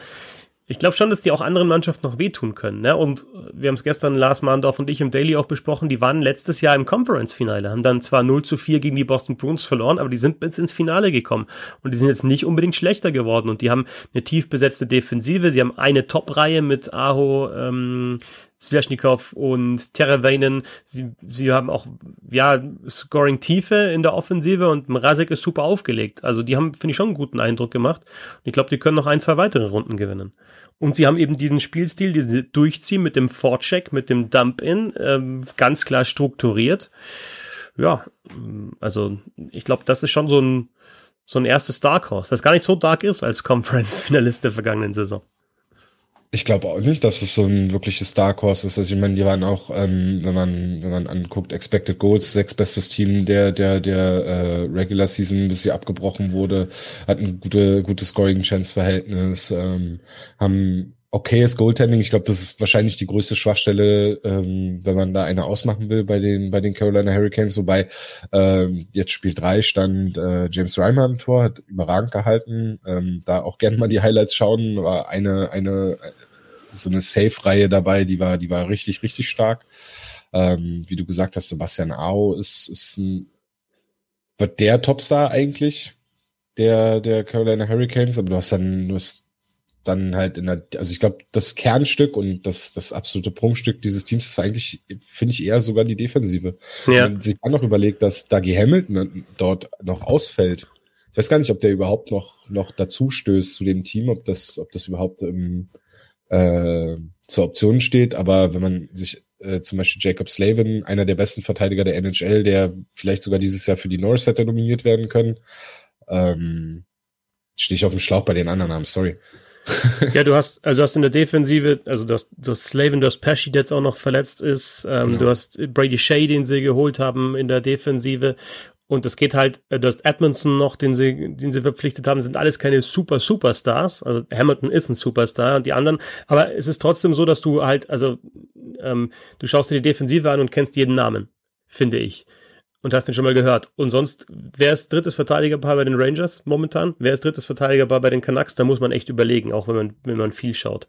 Ich glaube schon, dass die auch anderen Mannschaften noch wehtun können. Ne? Und wir haben es gestern, Lars Mahndorf und ich im Daily auch besprochen, die waren letztes Jahr im Conference-Finale, haben dann zwar 0 zu 4 gegen die Boston Bruins verloren, aber die sind bis ins Finale gekommen. Und die sind jetzt nicht unbedingt schlechter geworden. Und die haben eine tief besetzte Defensive, sie haben eine Top-Reihe mit Aho, ähm, Sveshnikov und Teravainen, sie, sie haben auch, ja, Scoring-Tiefe in der Offensive und Mrazek ist super aufgelegt. Also die haben, finde ich, schon einen guten Eindruck gemacht. Und ich glaube, die können noch ein, zwei weitere Runden gewinnen. Und sie haben eben diesen Spielstil, diesen Durchziehen mit dem Forecheck, mit dem Dump-In, ähm, ganz klar strukturiert. Ja, also ich glaube, das ist schon so ein, so ein erstes Dark Horse, das gar nicht so dark ist als Conference-Finalist der vergangenen Saison. Ich glaube auch nicht, dass es so ein wirkliches Dark Horse ist. Also ich meine, die waren auch, ähm, wenn man wenn man anguckt, Expected Goals, sechs bestes Team der der der äh, Regular Season, bis sie abgebrochen wurde, hatten gute gutes Scoring Chance Verhältnis, ähm, haben okayes Goaltending. Ich glaube, das ist wahrscheinlich die größte Schwachstelle, ähm, wenn man da eine ausmachen will bei den bei den Carolina Hurricanes. Wobei ähm, jetzt Spiel drei stand äh, James Reimer im Tor, hat überragend gehalten. Ähm, da auch gerne mal die Highlights schauen. War eine eine so eine Safe-Reihe dabei, die war die war richtig richtig stark. Ähm, wie du gesagt hast, Sebastian Au ist ist ein, wird der Topstar eigentlich der der Carolina Hurricanes, aber du hast dann du hast dann halt in der, also ich glaube, das Kernstück und das, das absolute Prunkstück dieses Teams ist eigentlich, finde ich, eher sogar die Defensive. Ja. Wenn man sich dann noch überlegt, dass Dougie Hamilton dort noch ausfällt. Ich weiß gar nicht, ob der überhaupt noch, noch dazu stößt zu dem Team, ob das, ob das überhaupt ähm, äh, zur Option steht. Aber wenn man sich äh, zum Beispiel Jacob Slavin, einer der besten Verteidiger der NHL, der vielleicht sogar dieses Jahr für die Norris hätte nominiert werden können, ähm, stehe ich auf dem Schlauch bei den anderen Namen, sorry ja, du hast, also du hast in der Defensive, also du hast, du hast Slavin, du hast Pesci, der jetzt auch noch verletzt ist, ähm, genau. du hast Brady Shea, den sie geholt haben in der Defensive und es geht halt, äh, du hast Edmondson noch, den sie, den sie verpflichtet haben, sind alles keine super Superstars. Also Hamilton ist ein Superstar und die anderen. Aber es ist trotzdem so, dass du halt, also ähm, du schaust dir die Defensive an und kennst jeden Namen, finde ich. Und hast den schon mal gehört. Und sonst, wer ist drittes Verteidigerpaar bei den Rangers momentan? Wer ist drittes Verteidigerpaar bei den Canucks? Da muss man echt überlegen, auch wenn man, wenn man viel schaut.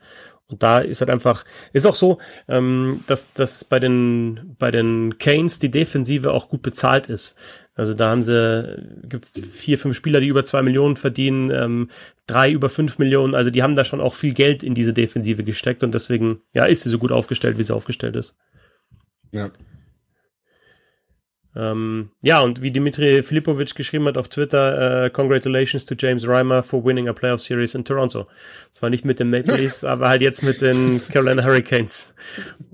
Und da ist halt einfach, ist auch so, ähm, dass, dass bei den, bei den Canes die Defensive auch gut bezahlt ist. Also da haben sie, gibt's vier, fünf Spieler, die über zwei Millionen verdienen, ähm, drei über fünf Millionen. Also die haben da schon auch viel Geld in diese Defensive gesteckt und deswegen, ja, ist sie so gut aufgestellt, wie sie aufgestellt ist. Ja, ähm, ja, und wie Dimitri Filipovic geschrieben hat auf Twitter, uh, congratulations to James Reimer for winning a playoff series in Toronto. Zwar nicht mit den Maple Leafs, [LAUGHS] aber halt jetzt mit den Carolina Hurricanes.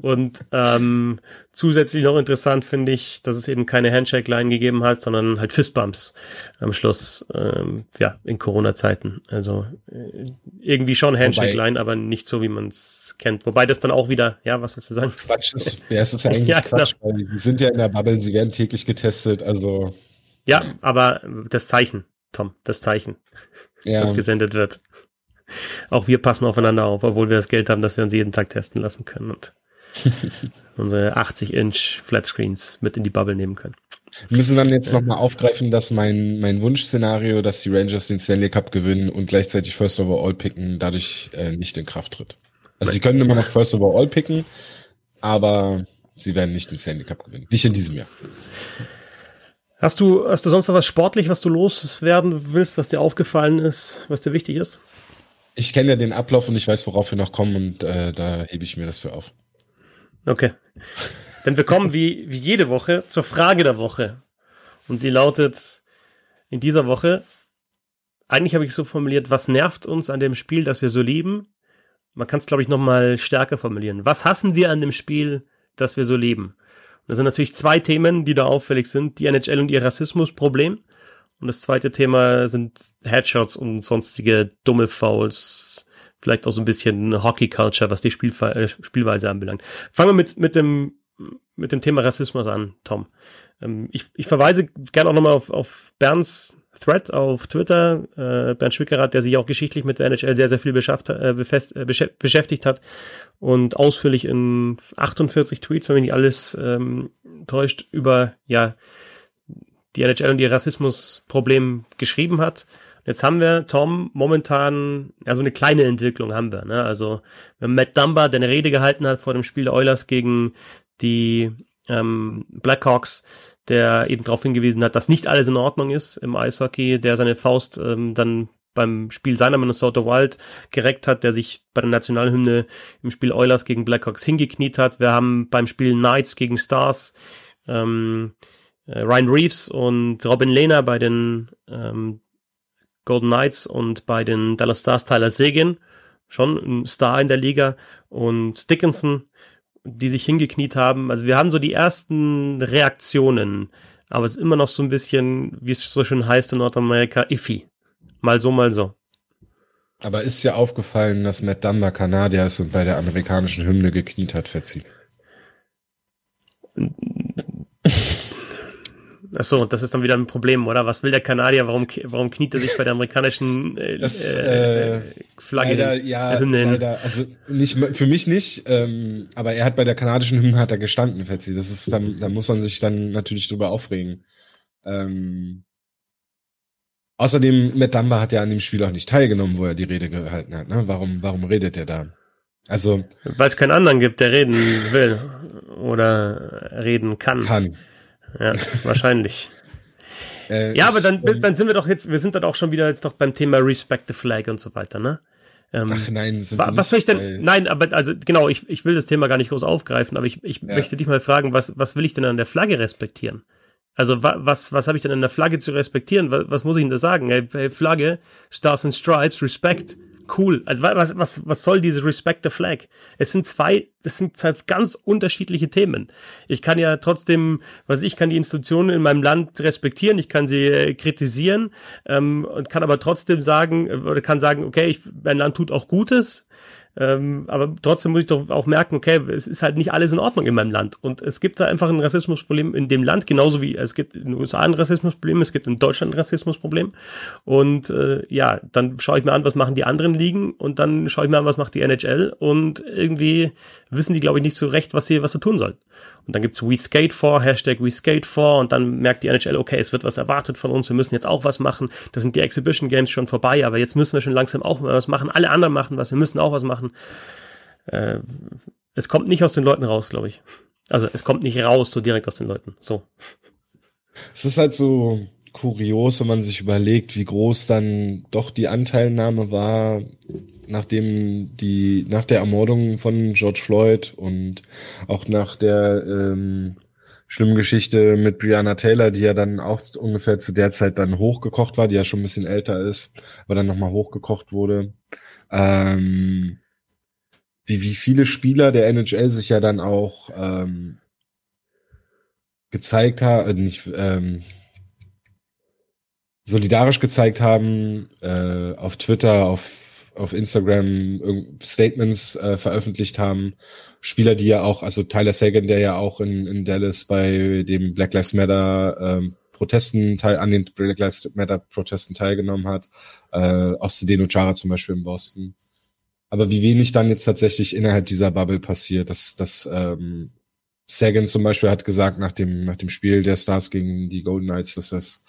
Und ähm, zusätzlich noch interessant finde ich, dass es eben keine Handshake-Line gegeben hat, sondern halt Fistbumps am Schluss, ähm, ja, in Corona-Zeiten. Also äh, irgendwie schon Handshake-Line, aber nicht so, wie man es kennt. Wobei das dann auch wieder, ja, was willst du sagen? Quatsch ist, ja, es ist ja eigentlich [LAUGHS] ja, Quatsch, genau. weil die sind ja in der Bubble, sie werden täglich getestet, also. Ja, aber das Zeichen, Tom, das Zeichen, ja. das gesendet wird. Auch wir passen aufeinander auf, obwohl wir das Geld haben, dass wir uns jeden Tag testen lassen können und [LAUGHS] unsere 80-Inch Flatscreens mit in die Bubble nehmen können. Wir müssen dann jetzt nochmal aufgreifen, dass mein, mein Wunschszenario, dass die Rangers den Stanley Cup gewinnen und gleichzeitig First Overall picken, dadurch äh, nicht in Kraft tritt. Also sie können immer noch First Overall picken, aber sie werden nicht den Stanley Cup gewinnen. Nicht in diesem Jahr. Hast du, hast du sonst noch was sportlich, was du loswerden willst, was dir aufgefallen ist, was dir wichtig ist? Ich kenne ja den Ablauf und ich weiß, worauf wir noch kommen und äh, da hebe ich mir das für auf. Okay. Denn wir kommen wie, wie jede Woche zur Frage der Woche. Und die lautet in dieser Woche, eigentlich habe ich so formuliert, was nervt uns an dem Spiel, das wir so lieben? Man kann es, glaube ich, noch mal stärker formulieren. Was hassen wir an dem Spiel, das wir so lieben? Und das sind natürlich zwei Themen, die da auffällig sind. Die NHL und ihr Rassismusproblem. Und das zweite Thema sind Headshots und sonstige dumme Fouls, vielleicht auch so ein bisschen Hockey-Culture, was die Spielfe äh, Spielweise anbelangt. Fangen wir mit, mit, dem, mit dem Thema Rassismus an, Tom. Ähm, ich, ich verweise gerne auch nochmal auf, auf Bernds Thread auf Twitter, äh, Bernd Schwickerath, der sich auch geschichtlich mit der NHL sehr, sehr viel beschafft, äh, befest, äh, beschäftigt hat und ausführlich in 48 Tweets, wenn mich nicht alles ähm, täuscht, über ja die NHL und ihr Rassismusproblem geschrieben hat. Jetzt haben wir, Tom, momentan, ja, so eine kleine Entwicklung haben wir, ne? Also, wenn Matt Dumba, der eine Rede gehalten hat vor dem Spiel der Oilers gegen die ähm, Blackhawks, der eben darauf hingewiesen hat, dass nicht alles in Ordnung ist im Eishockey, der seine Faust ähm, dann beim Spiel seiner Minnesota Wild gereckt hat, der sich bei der Nationalhymne im Spiel Oilers gegen Blackhawks hingekniet hat. Wir haben beim Spiel Knights gegen Stars ähm, äh, Ryan Reeves und Robin Lehner bei den ähm, Golden Knights und bei den Dallas Stars Tyler Seguin, schon ein Star in der Liga, und Dickinson, die sich hingekniet haben. Also wir haben so die ersten Reaktionen, aber es ist immer noch so ein bisschen, wie es so schön heißt in Nordamerika, iffy. Mal so, mal so. Aber ist ja aufgefallen, dass Matt Dumba Kanadier ist und bei der amerikanischen Hymne gekniet hat, Fetzi. Achso, das ist dann wieder ein Problem, oder? Was will der Kanadier? Warum, warum kniet er sich bei der amerikanischen äh, das, äh, äh Flagge leider, ja, leider, also nicht für mich nicht, ähm, aber er hat bei der kanadischen Hymne hat er gestanden, Fetzi. Das ist dann, da muss man sich dann natürlich drüber aufregen. Ähm, außerdem, Matt Dumba hat ja an dem Spiel auch nicht teilgenommen, wo er die Rede gehalten hat. Ne? Warum, warum redet er da? Also weil es keinen anderen gibt, der reden will oder reden kann. Kann. Ja, wahrscheinlich. [LAUGHS] äh, ja, aber dann, ähm, dann sind wir doch jetzt, wir sind dann auch schon wieder jetzt doch beim Thema Respect the Flag und so weiter, ne? Ähm, Ach nein, sind wa, was soll ich denn? Nein, aber also genau, ich, ich will das Thema gar nicht groß aufgreifen, aber ich, ich ja. möchte dich mal fragen, was, was will ich denn an der Flagge respektieren? Also wa, was, was habe ich denn an der Flagge zu respektieren? Was, was muss ich denn da sagen? Hey, hey, Flagge, Stars and Stripes, Respect cool. Also was, was, was soll diese Respect the Flag? Es sind zwei, das sind zwei ganz unterschiedliche Themen. Ich kann ja trotzdem, was ich kann die Institutionen in meinem Land respektieren, ich kann sie äh, kritisieren ähm, und kann aber trotzdem sagen, oder kann sagen, okay, ich, mein Land tut auch Gutes. Ähm, aber trotzdem muss ich doch auch merken, okay, es ist halt nicht alles in Ordnung in meinem Land. Und es gibt da einfach ein Rassismusproblem in dem Land, genauso wie es gibt in den USA ein Rassismusproblem, es gibt in Deutschland ein Rassismusproblem. Und äh, ja, dann schaue ich mir an, was machen die anderen Ligen und dann schaue ich mir an, was macht die NHL und irgendwie wissen die, glaube ich, nicht so recht, was sie, was sie tun sollen. Und dann gibt's We Skate for, Hashtag We Skate for und dann merkt die NHL, okay, es wird was erwartet von uns, wir müssen jetzt auch was machen. Da sind die Exhibition Games schon vorbei, aber jetzt müssen wir schon langsam auch was machen. Alle anderen machen was, wir müssen auch was machen. Äh, es kommt nicht aus den Leuten raus, glaube ich. Also es kommt nicht raus so direkt aus den Leuten. So. Es ist halt so kurios, wenn man sich überlegt, wie groß dann doch die Anteilnahme war nachdem die, nach der Ermordung von George Floyd und auch nach der ähm, schlimmen Geschichte mit Brianna Taylor, die ja dann auch ungefähr zu der Zeit dann hochgekocht war, die ja schon ein bisschen älter ist, aber dann nochmal hochgekocht wurde. Ähm, wie, wie viele Spieler der NHL sich ja dann auch ähm, gezeigt haben, äh, nicht ähm, solidarisch gezeigt haben, äh, auf Twitter, auf auf Instagram Statements äh, veröffentlicht haben. Spieler, die ja auch, also Tyler Sagan, der ja auch in, in Dallas bei dem Black Lives Matter ähm, Protesten teil, an den Black Lives Matter Protesten teilgenommen hat, äh, auch Sedeno Chara zum Beispiel in Boston. Aber wie wenig dann jetzt tatsächlich innerhalb dieser Bubble passiert, dass, dass ähm, Sagan zum Beispiel hat gesagt nach dem, nach dem Spiel der Stars gegen die Golden Knights, dass das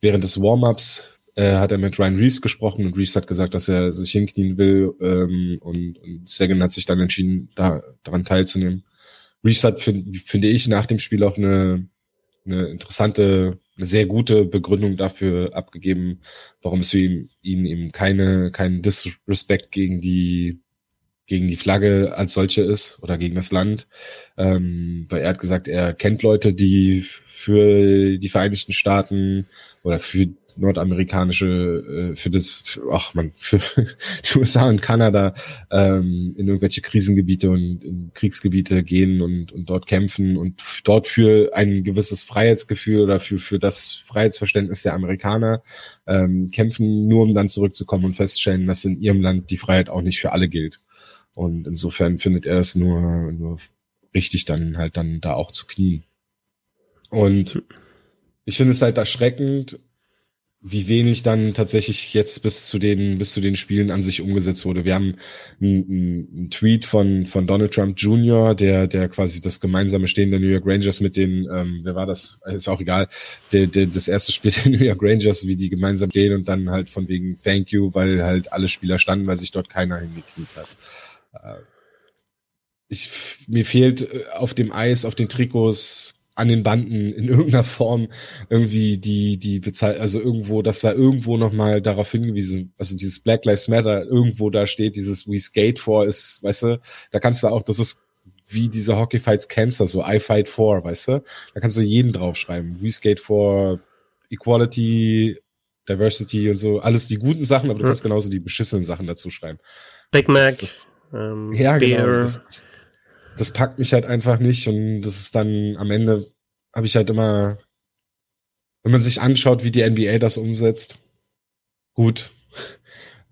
während des Warm-ups äh, hat er mit Ryan Reeves gesprochen und Reeves hat gesagt, dass er sich hinknien will ähm, und, und Sagan hat sich dann entschieden, da daran teilzunehmen. Reeves hat, find, finde ich, nach dem Spiel auch eine, eine interessante, eine sehr gute Begründung dafür abgegeben, warum es für ihn, ihn eben keine, kein Disrespect gegen die gegen die Flagge als solche ist oder gegen das Land, ähm, weil er hat gesagt, er kennt Leute, die für die Vereinigten Staaten oder für nordamerikanische, äh, für das, ach man, für [LAUGHS] die USA und Kanada ähm, in irgendwelche Krisengebiete und in Kriegsgebiete gehen und, und dort kämpfen und dort für ein gewisses Freiheitsgefühl oder für, für das Freiheitsverständnis der Amerikaner ähm, kämpfen, nur um dann zurückzukommen und feststellen, dass in ihrem Land die Freiheit auch nicht für alle gilt. Und insofern findet er es nur, nur richtig, dann halt dann da auch zu knien. Und ich finde es halt erschreckend, wie wenig dann tatsächlich jetzt bis zu den bis zu den Spielen an sich umgesetzt wurde. Wir haben einen, einen Tweet von von Donald Trump Jr., der der quasi das gemeinsame Stehen der New York Rangers mit den ähm, wer war das ist auch egal, der, der das erste Spiel der [LAUGHS] New York Rangers, wie die gemeinsam stehen und dann halt von wegen Thank you, weil halt alle Spieler standen, weil sich dort keiner hingekniet hat. Äh, ich mir fehlt äh, auf dem Eis, auf den Trikots an den Banden in [LAUGHS] irgendeiner Form irgendwie die die Bezeichnung, also irgendwo, dass da irgendwo noch mal darauf hingewiesen, also dieses Black Lives Matter irgendwo da steht, dieses We Skate for ist, weißt du, da kannst du auch, das ist wie diese Hockey Fights Cancer, so I Fight for, weißt du, da kannst du jeden draufschreiben, We Skate for Equality, Diversity und so, alles die guten Sachen, aber du kannst genauso die beschissenen Sachen dazu schreiben. Big Mac, das, das, ähm, ja, genau, das, das packt mich halt einfach nicht und das ist dann am Ende habe ich halt immer, wenn man sich anschaut, wie die NBA das umsetzt, gut,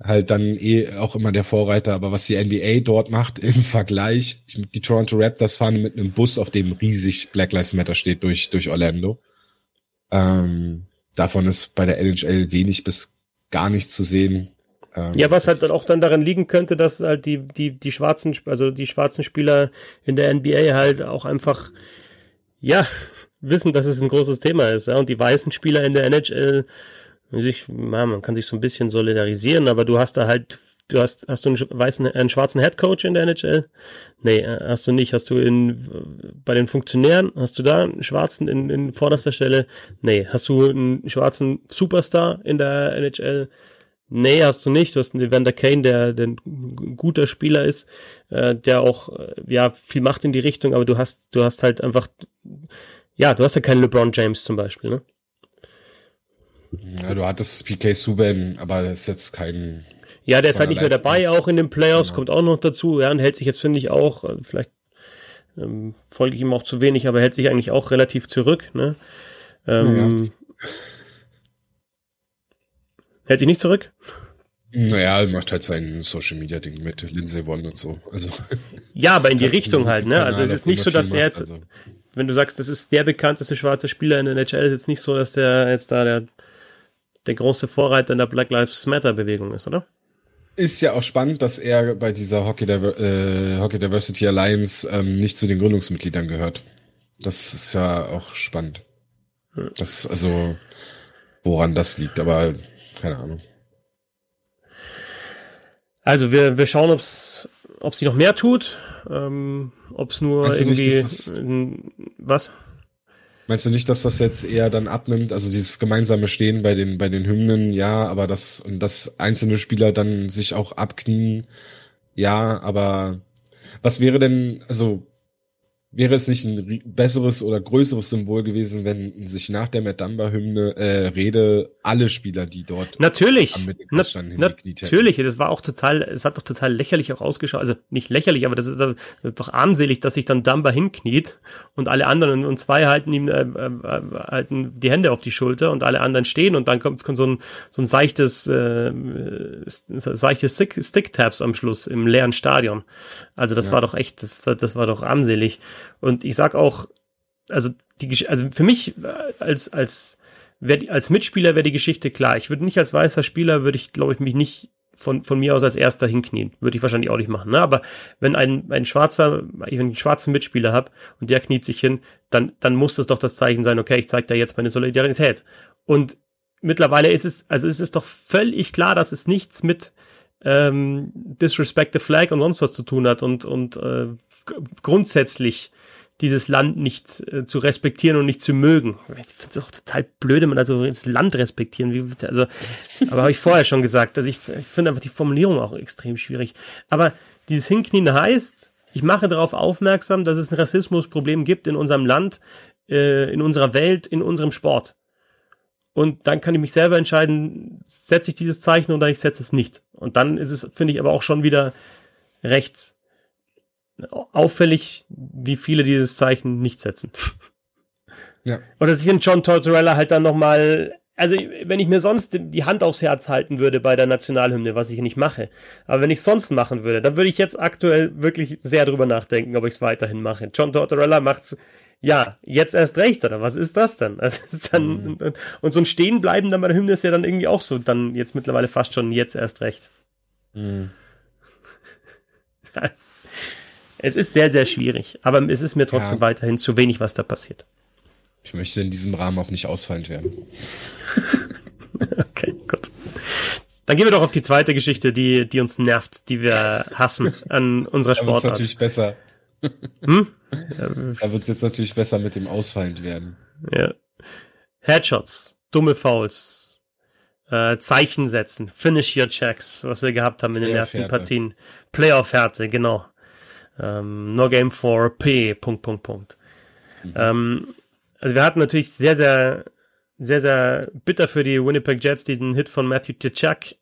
halt dann eh auch immer der Vorreiter, aber was die NBA dort macht im Vergleich, die Toronto Raptors fahren mit einem Bus, auf dem riesig Black Lives Matter steht durch, durch Orlando. Ähm, davon ist bei der NHL wenig bis gar nichts zu sehen. Ähm, ja, was halt dann auch dann daran liegen könnte, dass halt die, die, die schwarzen, also die schwarzen Spieler in der NBA halt auch einfach, ja, [LAUGHS] wissen, dass es ein großes Thema ist, ja, und die weißen Spieler in der NHL, sich, ja, man kann sich so ein bisschen solidarisieren, aber du hast da halt, du hast, hast du einen weißen, einen schwarzen Headcoach in der NHL? Nee, äh, hast du nicht. Hast du in, bei den Funktionären, hast du da einen schwarzen in, in vorderster Stelle? Nee. Hast du einen schwarzen Superstar in der NHL? Nee, hast du nicht. Du hast einen Evander Kane, der, der ein guter Spieler ist, äh, der auch äh, ja viel macht in die Richtung, aber du hast, du hast halt einfach, ja, du hast ja keinen LeBron James zum Beispiel, ne? Ja, du hattest PK Subban, aber das ist jetzt kein. Ja, der ist halt nicht mehr dabei, auch in den Playoffs, genau. kommt auch noch dazu, ja, und hält sich jetzt, finde ich, auch, äh, vielleicht ähm, folge ich ihm auch zu wenig, aber hält sich eigentlich auch relativ zurück, ne? Ähm, ja. Hält sich nicht zurück? Naja, er macht halt sein Social Media Ding mit Lindsay Vonn und so. Also ja, aber in die [LAUGHS] Richtung halt, ne? Also es ist nicht so, dass der jetzt, also. wenn du sagst, das ist der bekannteste schwarze Spieler in der NHL, ist jetzt nicht so, dass der jetzt da der, der große Vorreiter in der Black Lives Matter Bewegung ist, oder? Ist ja auch spannend, dass er bei dieser Hockey, Diver äh, Hockey Diversity Alliance ähm, nicht zu den Gründungsmitgliedern gehört. Das ist ja auch spannend. Das, also, woran das liegt, aber keine Ahnung. Also wir, wir schauen, ob's, ob sie noch mehr tut, ähm, ob es nur Meinst irgendwie nicht, was? Meinst du nicht, dass das jetzt eher dann abnimmt? Also dieses gemeinsame Stehen bei den bei den Hymnen, ja, aber das und dass einzelne Spieler dann sich auch abknien, ja, aber was wäre denn, also Wäre es nicht ein besseres oder größeres Symbol gewesen, wenn sich nach der Matt Dunbar-Hymne äh, Rede alle Spieler, die dort natürlich, na, natürlich, das war auch total, es hat doch total lächerlich auch ausgeschaut, also nicht lächerlich, aber das ist, das ist doch armselig, dass sich dann Dunbar hinkniet und alle anderen und zwei halten ihm äh, äh, halten die Hände auf die Schulter und alle anderen stehen und dann kommt, kommt so ein so ein seichtes äh, seichtes Stick-Tabs am Schluss im leeren Stadion. Also das ja. war doch echt, das, das war doch armselig. Und ich sag auch, also die, also für mich äh, als als wär, als Mitspieler wäre die Geschichte klar. Ich würde nicht als weißer Spieler würde ich, glaube ich, mich nicht von, von mir aus als erster hinknien. Würde ich wahrscheinlich auch nicht machen. Ne? Aber wenn ein, ein schwarzer, ich einen schwarzen Mitspieler habe und der kniet sich hin, dann, dann muss das doch das Zeichen sein, okay, ich zeige da jetzt meine Solidarität. Und mittlerweile ist es, also ist es doch völlig klar, dass es nichts mit ähm, Disrespect the Flag und sonst was zu tun hat und, und äh, grundsätzlich dieses Land nicht äh, zu respektieren und nicht zu mögen. Ich finde es auch total blöd, man also das Land respektieren. Wie, also, aber habe ich vorher schon gesagt. Also ich, ich finde einfach die Formulierung auch extrem schwierig. Aber dieses Hinknien heißt, ich mache darauf aufmerksam, dass es ein Rassismusproblem gibt in unserem Land, äh, in unserer Welt, in unserem Sport. Und dann kann ich mich selber entscheiden, setze ich dieses Zeichen oder ich setze es nicht. Und dann ist es, finde ich, aber auch schon wieder recht auffällig, wie viele dieses Zeichen nicht setzen. [LAUGHS] Ja. Oder sich ein John Tortorella halt dann nochmal, also wenn ich mir sonst die Hand aufs Herz halten würde bei der Nationalhymne, was ich nicht mache, aber wenn ich sonst machen würde, dann würde ich jetzt aktuell wirklich sehr drüber nachdenken, ob ich es weiterhin mache. John Tortorella macht's ja, jetzt erst recht, oder was ist das denn? [LAUGHS] Also ist dann, mhm. und, und, so ein Stehenbleiben dann bei der Hymne ist ja dann irgendwie auch so, dann jetzt mittlerweile fast schon jetzt erst recht. Mhm. [LAUGHS] es ist sehr, sehr schwierig, aber es ist mir trotzdem ja. weiterhin zu wenig, was da passiert. Ich möchte in diesem Rahmen auch nicht ausfallend werden. [LAUGHS] okay, gut. Dann gehen wir doch auf die zweite Geschichte, die, die uns nervt, die wir hassen an unserer Sportart. Da wird natürlich besser. Hm? Da wird es jetzt natürlich besser mit dem ausfallend werden. Ja. Headshots, dumme Fouls, äh, Zeichen setzen, Finish your checks, was wir gehabt haben in den ersten Partien. Playoff-Härte, genau. Ähm, no Game for P, Punkt, Punkt, Punkt. Mhm. Ähm, also wir hatten natürlich sehr, sehr, sehr, sehr bitter für die Winnipeg Jets diesen Hit von Matthew Tchak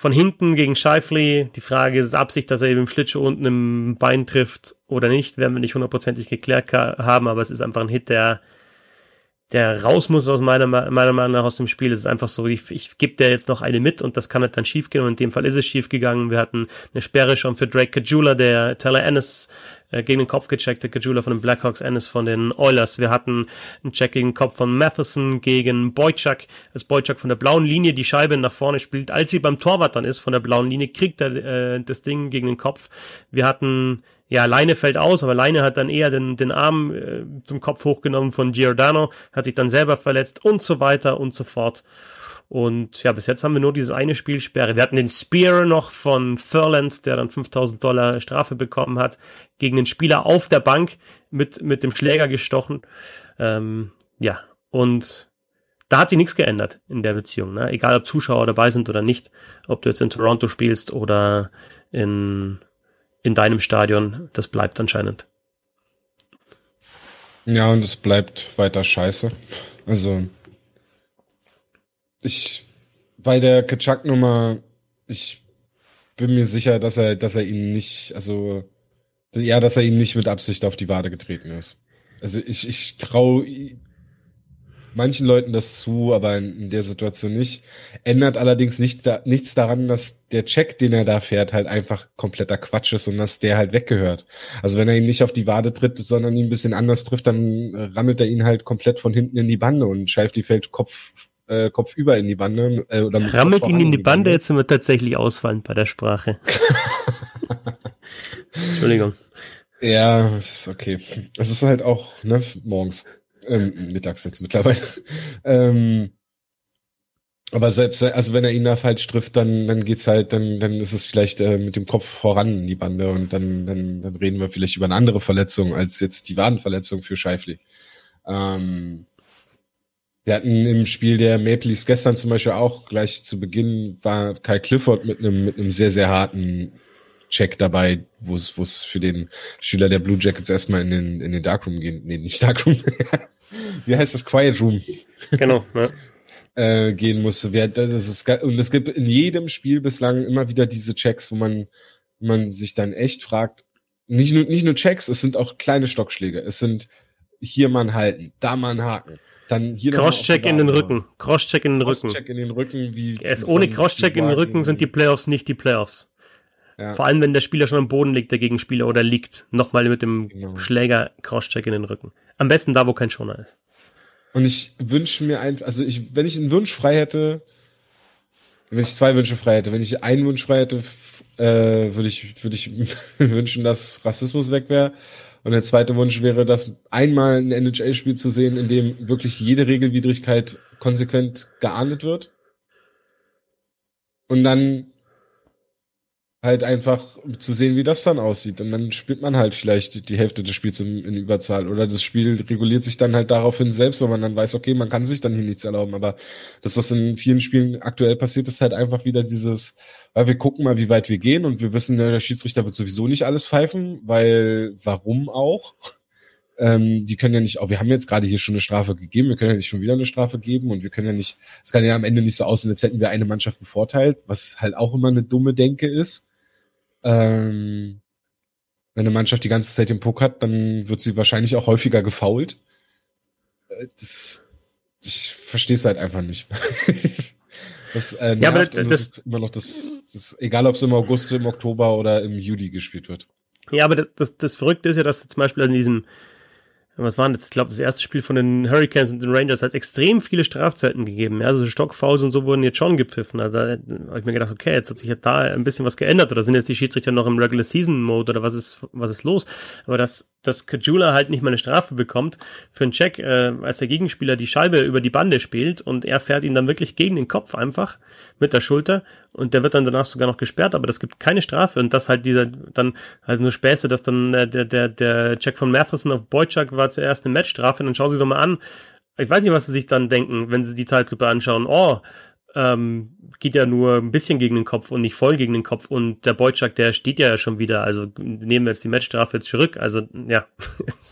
von hinten gegen Scheifly. Die Frage ist Absicht, dass er eben im Schlittschuh unten im Bein trifft oder nicht, werden wir nicht hundertprozentig geklärt haben, aber es ist einfach ein Hit, der der raus muss aus meiner, meiner Meinung nach aus dem Spiel. Es ist einfach so, ich, ich gebe der jetzt noch eine mit und das kann halt dann schief gehen und in dem Fall ist es schief gegangen. Wir hatten eine Sperre schon für Drake Kajula, der Teller Ennis äh, gegen den Kopf gecheckt, der Kajula von den Blackhawks, Ennis von den Oilers. Wir hatten einen Check gegen den Kopf von Matheson gegen Boychuk, als Boychuk von der blauen Linie die Scheibe nach vorne spielt. Als sie beim Torwart dann ist von der blauen Linie, kriegt er äh, das Ding gegen den Kopf. Wir hatten ja, Leine fällt aus, aber Leine hat dann eher den, den Arm äh, zum Kopf hochgenommen von Giordano, hat sich dann selber verletzt und so weiter und so fort. Und ja, bis jetzt haben wir nur dieses eine Spielsperre. Wir hatten den Spear noch von Furland, der dann 5000 Dollar Strafe bekommen hat, gegen den Spieler auf der Bank mit, mit dem Schläger gestochen. Ähm, ja, und da hat sich nichts geändert in der Beziehung. Ne? Egal, ob Zuschauer dabei sind oder nicht, ob du jetzt in Toronto spielst oder in in deinem Stadion, das bleibt anscheinend. Ja, und es bleibt weiter scheiße. Also, ich, bei der Kaczak-Nummer, ich bin mir sicher, dass er, dass er ihn nicht, also, ja, dass er ihn nicht mit Absicht auf die Wade getreten ist. Also, ich, ich traue, manchen Leuten das zu, aber in, der Situation nicht. Ändert allerdings nicht da, nichts daran, dass der Check, den er da fährt, halt einfach kompletter Quatsch ist und dass der halt weggehört. Also wenn er ihm nicht auf die Wade tritt, sondern ihn ein bisschen anders trifft, dann rammelt er ihn halt komplett von hinten in die Bande und Scheifli fällt Kopf äh, Kopf über in die Bande. Äh, oder Rammelt ihn in die Bande, Bande, jetzt sind wir tatsächlich ausfallend bei der Sprache. [LAUGHS] Entschuldigung. Ja, ist okay. Es ist halt auch, ne, morgens, ähm, mittags jetzt mittlerweile. [LAUGHS] ähm, aber selbst, also wenn er ihn da falsch trifft, dann, dann geht's halt, dann, dann ist es vielleicht äh, mit dem Kopf voran in die Bande und dann, dann, dann reden wir vielleicht über eine andere Verletzung als jetzt die Wadenverletzung für Scheifli. Ähm, wir hatten im Spiel der Maple Leafs gestern zum Beispiel auch gleich zu Beginn war Kai Clifford mit einem, mit einem sehr, sehr harten Check dabei, wo es, wo es für den Schüler der Blue Jackets erstmal in den, in den Darkroom gehen, nee, nicht Darkroom. [LAUGHS] Wie heißt das? Quiet Room. Genau, [LAUGHS] ja. äh, gehen musste. Wer, das ist, und es gibt in jedem Spiel bislang immer wieder diese Checks, wo man, man sich dann echt fragt, nicht nur, nicht nur Checks, es sind auch kleine Stockschläge. Es sind hier mal ein Halten, da mal ein Haken. Dann hier Crosscheck in den Rücken. Crosscheck in den Rücken. Crosscheck in den Rücken, wie. Es ohne Crosscheck in den Rücken sind die Playoffs nicht die Playoffs. Ja. Vor allem, wenn der Spieler schon am Boden liegt, der Gegenspieler, oder liegt, nochmal mit dem genau. Schläger Crosscheck in den Rücken. Am besten da, wo kein Schoner ist. Und ich wünsche mir einfach, also ich, wenn ich einen Wunsch frei hätte, wenn ich zwei Wünsche frei hätte, wenn ich einen Wunsch frei hätte, äh, würde ich, würde ich [LAUGHS] wünschen, dass Rassismus weg wäre. Und der zweite Wunsch wäre, dass einmal ein NHL-Spiel zu sehen, in dem wirklich jede Regelwidrigkeit konsequent geahndet wird. Und dann halt einfach zu sehen, wie das dann aussieht. Und dann spielt man halt vielleicht die Hälfte des Spiels in, in, Überzahl. Oder das Spiel reguliert sich dann halt daraufhin selbst, weil man dann weiß, okay, man kann sich dann hier nichts erlauben. Aber das, was in vielen Spielen aktuell passiert, ist halt einfach wieder dieses, weil wir gucken mal, wie weit wir gehen und wir wissen, der Schiedsrichter wird sowieso nicht alles pfeifen, weil warum auch? [LAUGHS] Ähm, die können ja nicht, auch wir haben jetzt gerade hier schon eine Strafe gegeben, wir können ja nicht schon wieder eine Strafe geben und wir können ja nicht, es kann ja am Ende nicht so aussehen, als hätten wir eine Mannschaft bevorteilt, was halt auch immer eine dumme Denke ist ähm, wenn eine Mannschaft die ganze Zeit den Puck hat, dann wird sie wahrscheinlich auch häufiger gefault. Äh, das, ich verstehe es halt einfach nicht. [LAUGHS] das äh, nervt ja, aber das, das, ist immer noch das, das, egal ob es im August, im Oktober oder im Juli gespielt wird. Ja, aber das, das, das Verrückte ist ja, dass zum Beispiel in diesem was waren das? Ich glaube, das erste Spiel von den Hurricanes und den Rangers hat extrem viele Strafzeiten gegeben. Ja, also Stockfouls und so wurden jetzt schon gepfiffen. Also da habe ich mir gedacht, okay, jetzt hat sich ja da ein bisschen was geändert oder sind jetzt die Schiedsrichter noch im Regular Season Mode oder was ist, was ist los? Aber dass, dass Kajula halt nicht mal eine Strafe bekommt für einen Check, äh, als der Gegenspieler die Scheibe über die Bande spielt und er fährt ihn dann wirklich gegen den Kopf einfach mit der Schulter und der wird dann danach sogar noch gesperrt, aber das gibt keine Strafe und das halt dieser dann halt nur Späße, dass dann äh, der der der Check von Matheson auf Boyczak war zuerst eine Matchstrafe und dann schauen Sie doch mal an. Ich weiß nicht, was Sie sich dann denken, wenn Sie die Zeitlupe anschauen. Oh, ähm, geht ja nur ein bisschen gegen den Kopf und nicht voll gegen den Kopf. Und der Boyczak, der steht ja schon wieder, also nehmen wir jetzt die Matchstrafe zurück, also ja,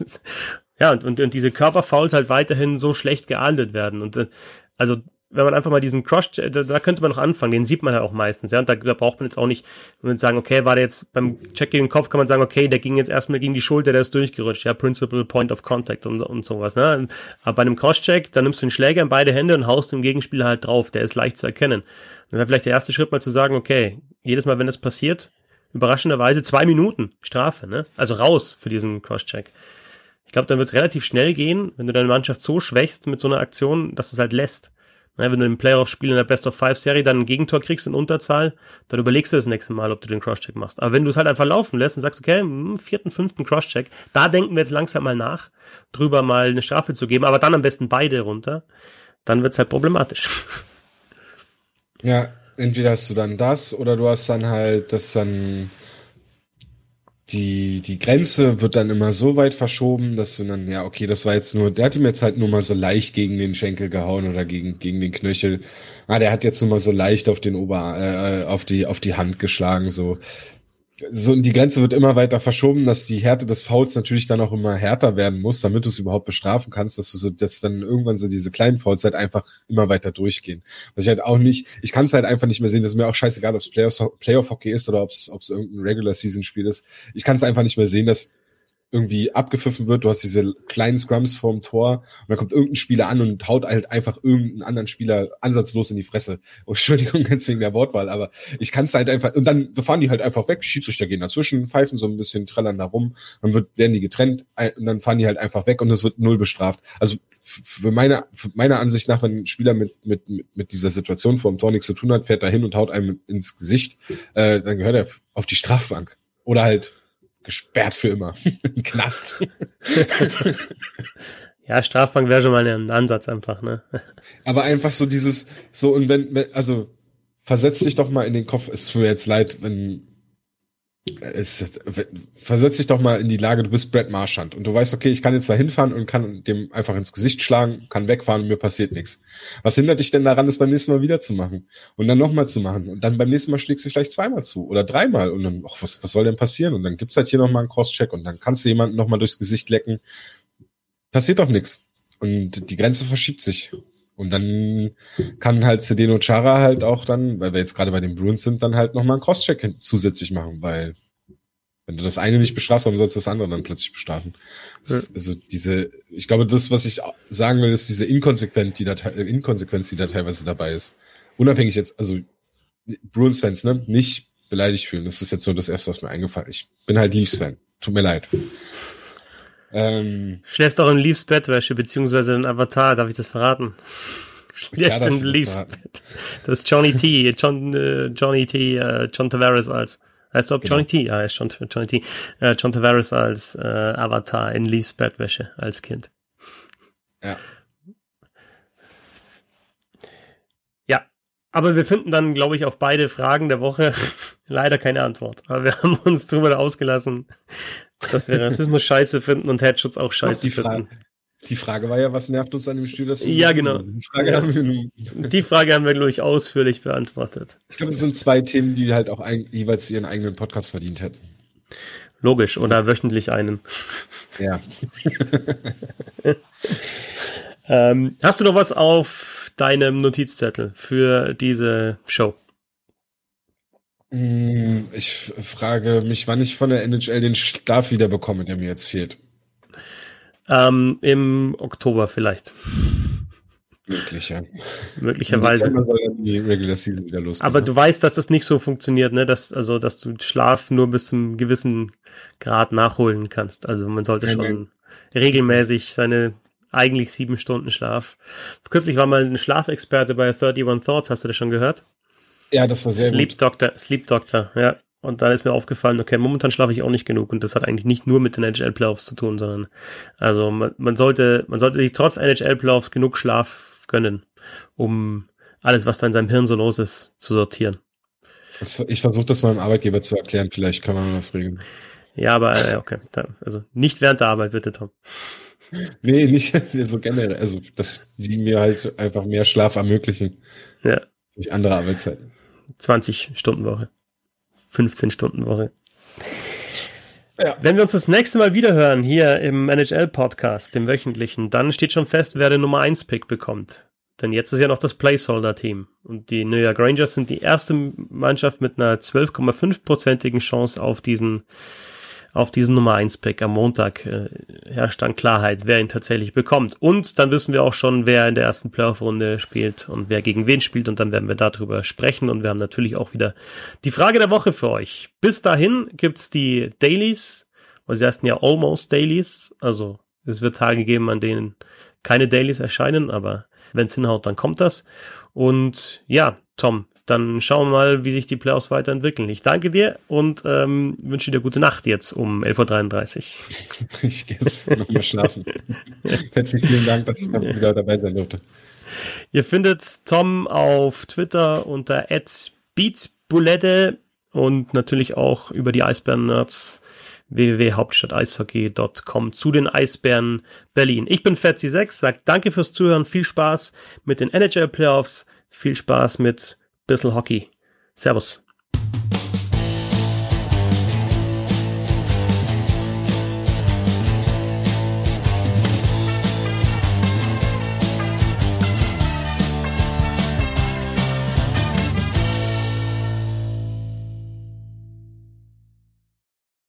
[LAUGHS] ja und, und, und diese Körperfouls halt weiterhin so schlecht geahndet werden. Und äh, also wenn man einfach mal diesen Cross, da, da könnte man noch anfangen, den sieht man halt auch meistens, ja, und da, da braucht man jetzt auch nicht, wenn man sagen, okay, war der jetzt beim Check gegen den Kopf, kann man sagen, okay, der ging jetzt erstmal gegen die Schulter, der ist durchgerutscht, ja, Principal Point of Contact und, und sowas, ne, aber bei einem Cross-Check, da nimmst du den Schläger in beide Hände und haust dem Gegenspieler halt drauf, der ist leicht zu erkennen. Dann vielleicht der erste Schritt mal zu sagen, okay, jedes Mal, wenn das passiert, überraschenderweise zwei Minuten Strafe, ne, also raus für diesen Cross-Check. Ich glaube, dann wird es relativ schnell gehen, wenn du deine Mannschaft so schwächst mit so einer Aktion, dass es halt lässt. Ja, wenn du im Playoff-Spiel in der Best-of-Five-Serie dann ein Gegentor kriegst in Unterzahl, dann überlegst du das nächste Mal, ob du den Crosscheck machst. Aber wenn du es halt einfach laufen lässt und sagst, okay, im vierten, fünften Crosscheck, da denken wir jetzt langsam mal nach, drüber mal eine Strafe zu geben, aber dann am besten beide runter, dann wird's halt problematisch. Ja, entweder hast du dann das oder du hast dann halt, das dann die, die Grenze wird dann immer so weit verschoben, dass du dann, ja, okay, das war jetzt nur, der hat ihm jetzt halt nur mal so leicht gegen den Schenkel gehauen oder gegen, gegen den Knöchel. Ah, der hat jetzt nur mal so leicht auf den Ober, äh, auf die, auf die Hand geschlagen, so so die Grenze wird immer weiter verschoben, dass die Härte des Fouls natürlich dann auch immer härter werden muss, damit du es überhaupt bestrafen kannst, dass du so, dass dann irgendwann so diese kleinen Fouls halt einfach immer weiter durchgehen. Was ich halt auch nicht, ich kann es halt einfach nicht mehr sehen, das ist mir auch scheißegal, ob es Playoff, Playoff Hockey ist oder ob es irgendein Regular Season Spiel ist. Ich kann es einfach nicht mehr sehen, dass irgendwie abgepfiffen wird, du hast diese kleinen Scrums vorm Tor und dann kommt irgendein Spieler an und haut halt einfach irgendeinen anderen Spieler ansatzlos in die Fresse. [LAUGHS] Oh, Entschuldigung ganz wegen der Wortwahl, aber ich kann es halt einfach, und dann fahren die halt einfach weg, Schiedsrichter gehen dazwischen, pfeifen so ein bisschen, trällern da rum, dann wird, werden die getrennt und dann fahren die halt einfach weg und es wird null bestraft. Also für meine, für meiner Ansicht nach, wenn ein Spieler mit, mit, mit dieser Situation vor dem Tor nichts zu tun hat, fährt da hin und haut einem ins Gesicht, äh, dann gehört er auf die Strafbank. Oder halt gesperrt für immer. [LAUGHS] Knast. ja, Strafbank wäre schon mal ein Ansatz einfach, ne? Aber einfach so dieses, so und wenn, wenn also versetz dich doch mal in den Kopf, es tut mir jetzt leid, wenn es, versetz dich doch mal in die Lage, du bist Brad Marchand und du weißt, okay, ich kann jetzt da hinfahren und kann dem einfach ins Gesicht schlagen, kann wegfahren und mir passiert nichts. Was hindert dich denn daran, das beim nächsten Mal wieder zu machen? Und dann nochmal zu machen? Und dann beim nächsten Mal schlägst du vielleicht zweimal zu oder dreimal und dann, ach, was, was soll denn passieren? Und dann gibt's halt hier nochmal einen Crosscheck und dann kannst du jemanden nochmal durchs Gesicht lecken. Passiert doch nichts. Und die Grenze verschiebt sich. Und dann kann halt Sedeno Chara halt auch dann, weil wir jetzt gerade bei den Bruins sind, dann halt nochmal einen Crosscheck zusätzlich machen, weil wenn du das eine nicht bestrafst, warum sollst du das andere dann plötzlich bestrafen? Das, also diese, ich glaube, das, was ich sagen will, ist diese Inkonsequenz, die da, Inkonsequenz, die da teilweise dabei ist. Unabhängig jetzt, also Bruins-Fans, ne, nicht beleidigt fühlen. Das ist jetzt so das Erste, was mir eingefallen ist. Ich bin halt Leafs-Fan. Tut mir leid. Ähm, Schläfst auch in Leafs Bettwäsche, beziehungsweise in Avatar, darf ich das verraten? Schläft in Leafs Bett. Das ist Johnny T, John, äh, Johnny T, äh, John Tavares als, heißt du ob genau. Johnny T? Ja, ist schon Johnny T. Äh, John Tavares als äh, Avatar in Leafs Bettwäsche als Kind. Ja. Ja, aber wir finden dann, glaube ich, auf beide Fragen der Woche [LAUGHS] leider keine Antwort. Aber wir haben uns drüber ausgelassen, dass wir Rassismus scheiße finden und Headschutz auch scheiße die Frage, finden. Die Frage war ja, was nervt uns an dem Stuhl, dass wir Ja, genau. Die Frage, ja. Haben wir die Frage haben wir, glaube ich, ausführlich beantwortet. Ich glaube, es sind zwei Themen, die halt auch ein, jeweils ihren eigenen Podcast verdient hätten. Logisch, oder wöchentlich einen. Ja. [LAUGHS] ähm, hast du noch was auf deinem Notizzettel für diese Show? Mm, ich frage mich, wann ich von der NHL den Schlaf wieder bekomme, der mir jetzt fehlt. Ähm, Im Oktober vielleicht. Möglich, ja. Möglicherweise. Aber du weißt, dass das nicht so funktioniert, ne? Dass, also, dass du Schlaf nur bis zum gewissen Grad nachholen kannst. Also man sollte nein, schon nein. regelmäßig seine eigentlich sieben Stunden Schlaf. Kürzlich war mal ein Schlafexperte bei 31 Thoughts, hast du das schon gehört? Ja, das war sehr Sleep gut. Doctor, Sleep Doctor, ja. Und dann ist mir aufgefallen, okay, momentan schlafe ich auch nicht genug und das hat eigentlich nicht nur mit den NHL Playoffs zu tun, sondern also man, man sollte, man sollte sich trotz NHL Playoffs genug Schlaf gönnen, um alles, was da in seinem Hirn so los ist, zu sortieren. Ich versuche das meinem Arbeitgeber zu erklären, vielleicht kann man das regeln. Ja, aber äh, okay, also nicht während der Arbeit, bitte, Tom. Nee, nicht so generell. Also, dass sie mir halt einfach mehr Schlaf ermöglichen. Ja. Durch andere Arbeitszeiten. 20 Stunden Woche. 15 Stunden Woche. Ja. Wenn wir uns das nächste Mal wieder hören, hier im NHL-Podcast, dem wöchentlichen, dann steht schon fest, wer den Nummer 1-Pick bekommt. Denn jetzt ist ja noch das Placeholder-Team. Und die New York Rangers sind die erste Mannschaft mit einer 12,5-prozentigen Chance auf diesen auf diesen Nummer 1 Pick am Montag äh, herrscht dann Klarheit, wer ihn tatsächlich bekommt. Und dann wissen wir auch schon, wer in der ersten Playoff-Runde spielt und wer gegen wen spielt und dann werden wir darüber sprechen und wir haben natürlich auch wieder die Frage der Woche für euch. Bis dahin gibt's die Dailies, weil sie heißen ja Almost Dailies, also es wird Tage geben, an denen keine Dailies erscheinen, aber wenn es hinhaut, dann kommt das. Und ja, Tom, dann schauen wir mal, wie sich die Playoffs weiterentwickeln. Ich danke dir und ähm, wünsche dir gute Nacht jetzt um 11.33 Uhr. [LAUGHS] Ich gehe jetzt nochmal schlafen. Herzlich vielen Dank, dass ich wieder dabei sein durfte. Ihr findet Tom auf Twitter unter beatsbulette und natürlich auch über die Eisbären-Nerds www.hauptstadteishockey.com zu den Eisbären Berlin. Ich bin Fetzi6, sagt danke fürs Zuhören, viel Spaß mit den NHL Playoffs, viel Spaß mit bisschen Hockey. Servus.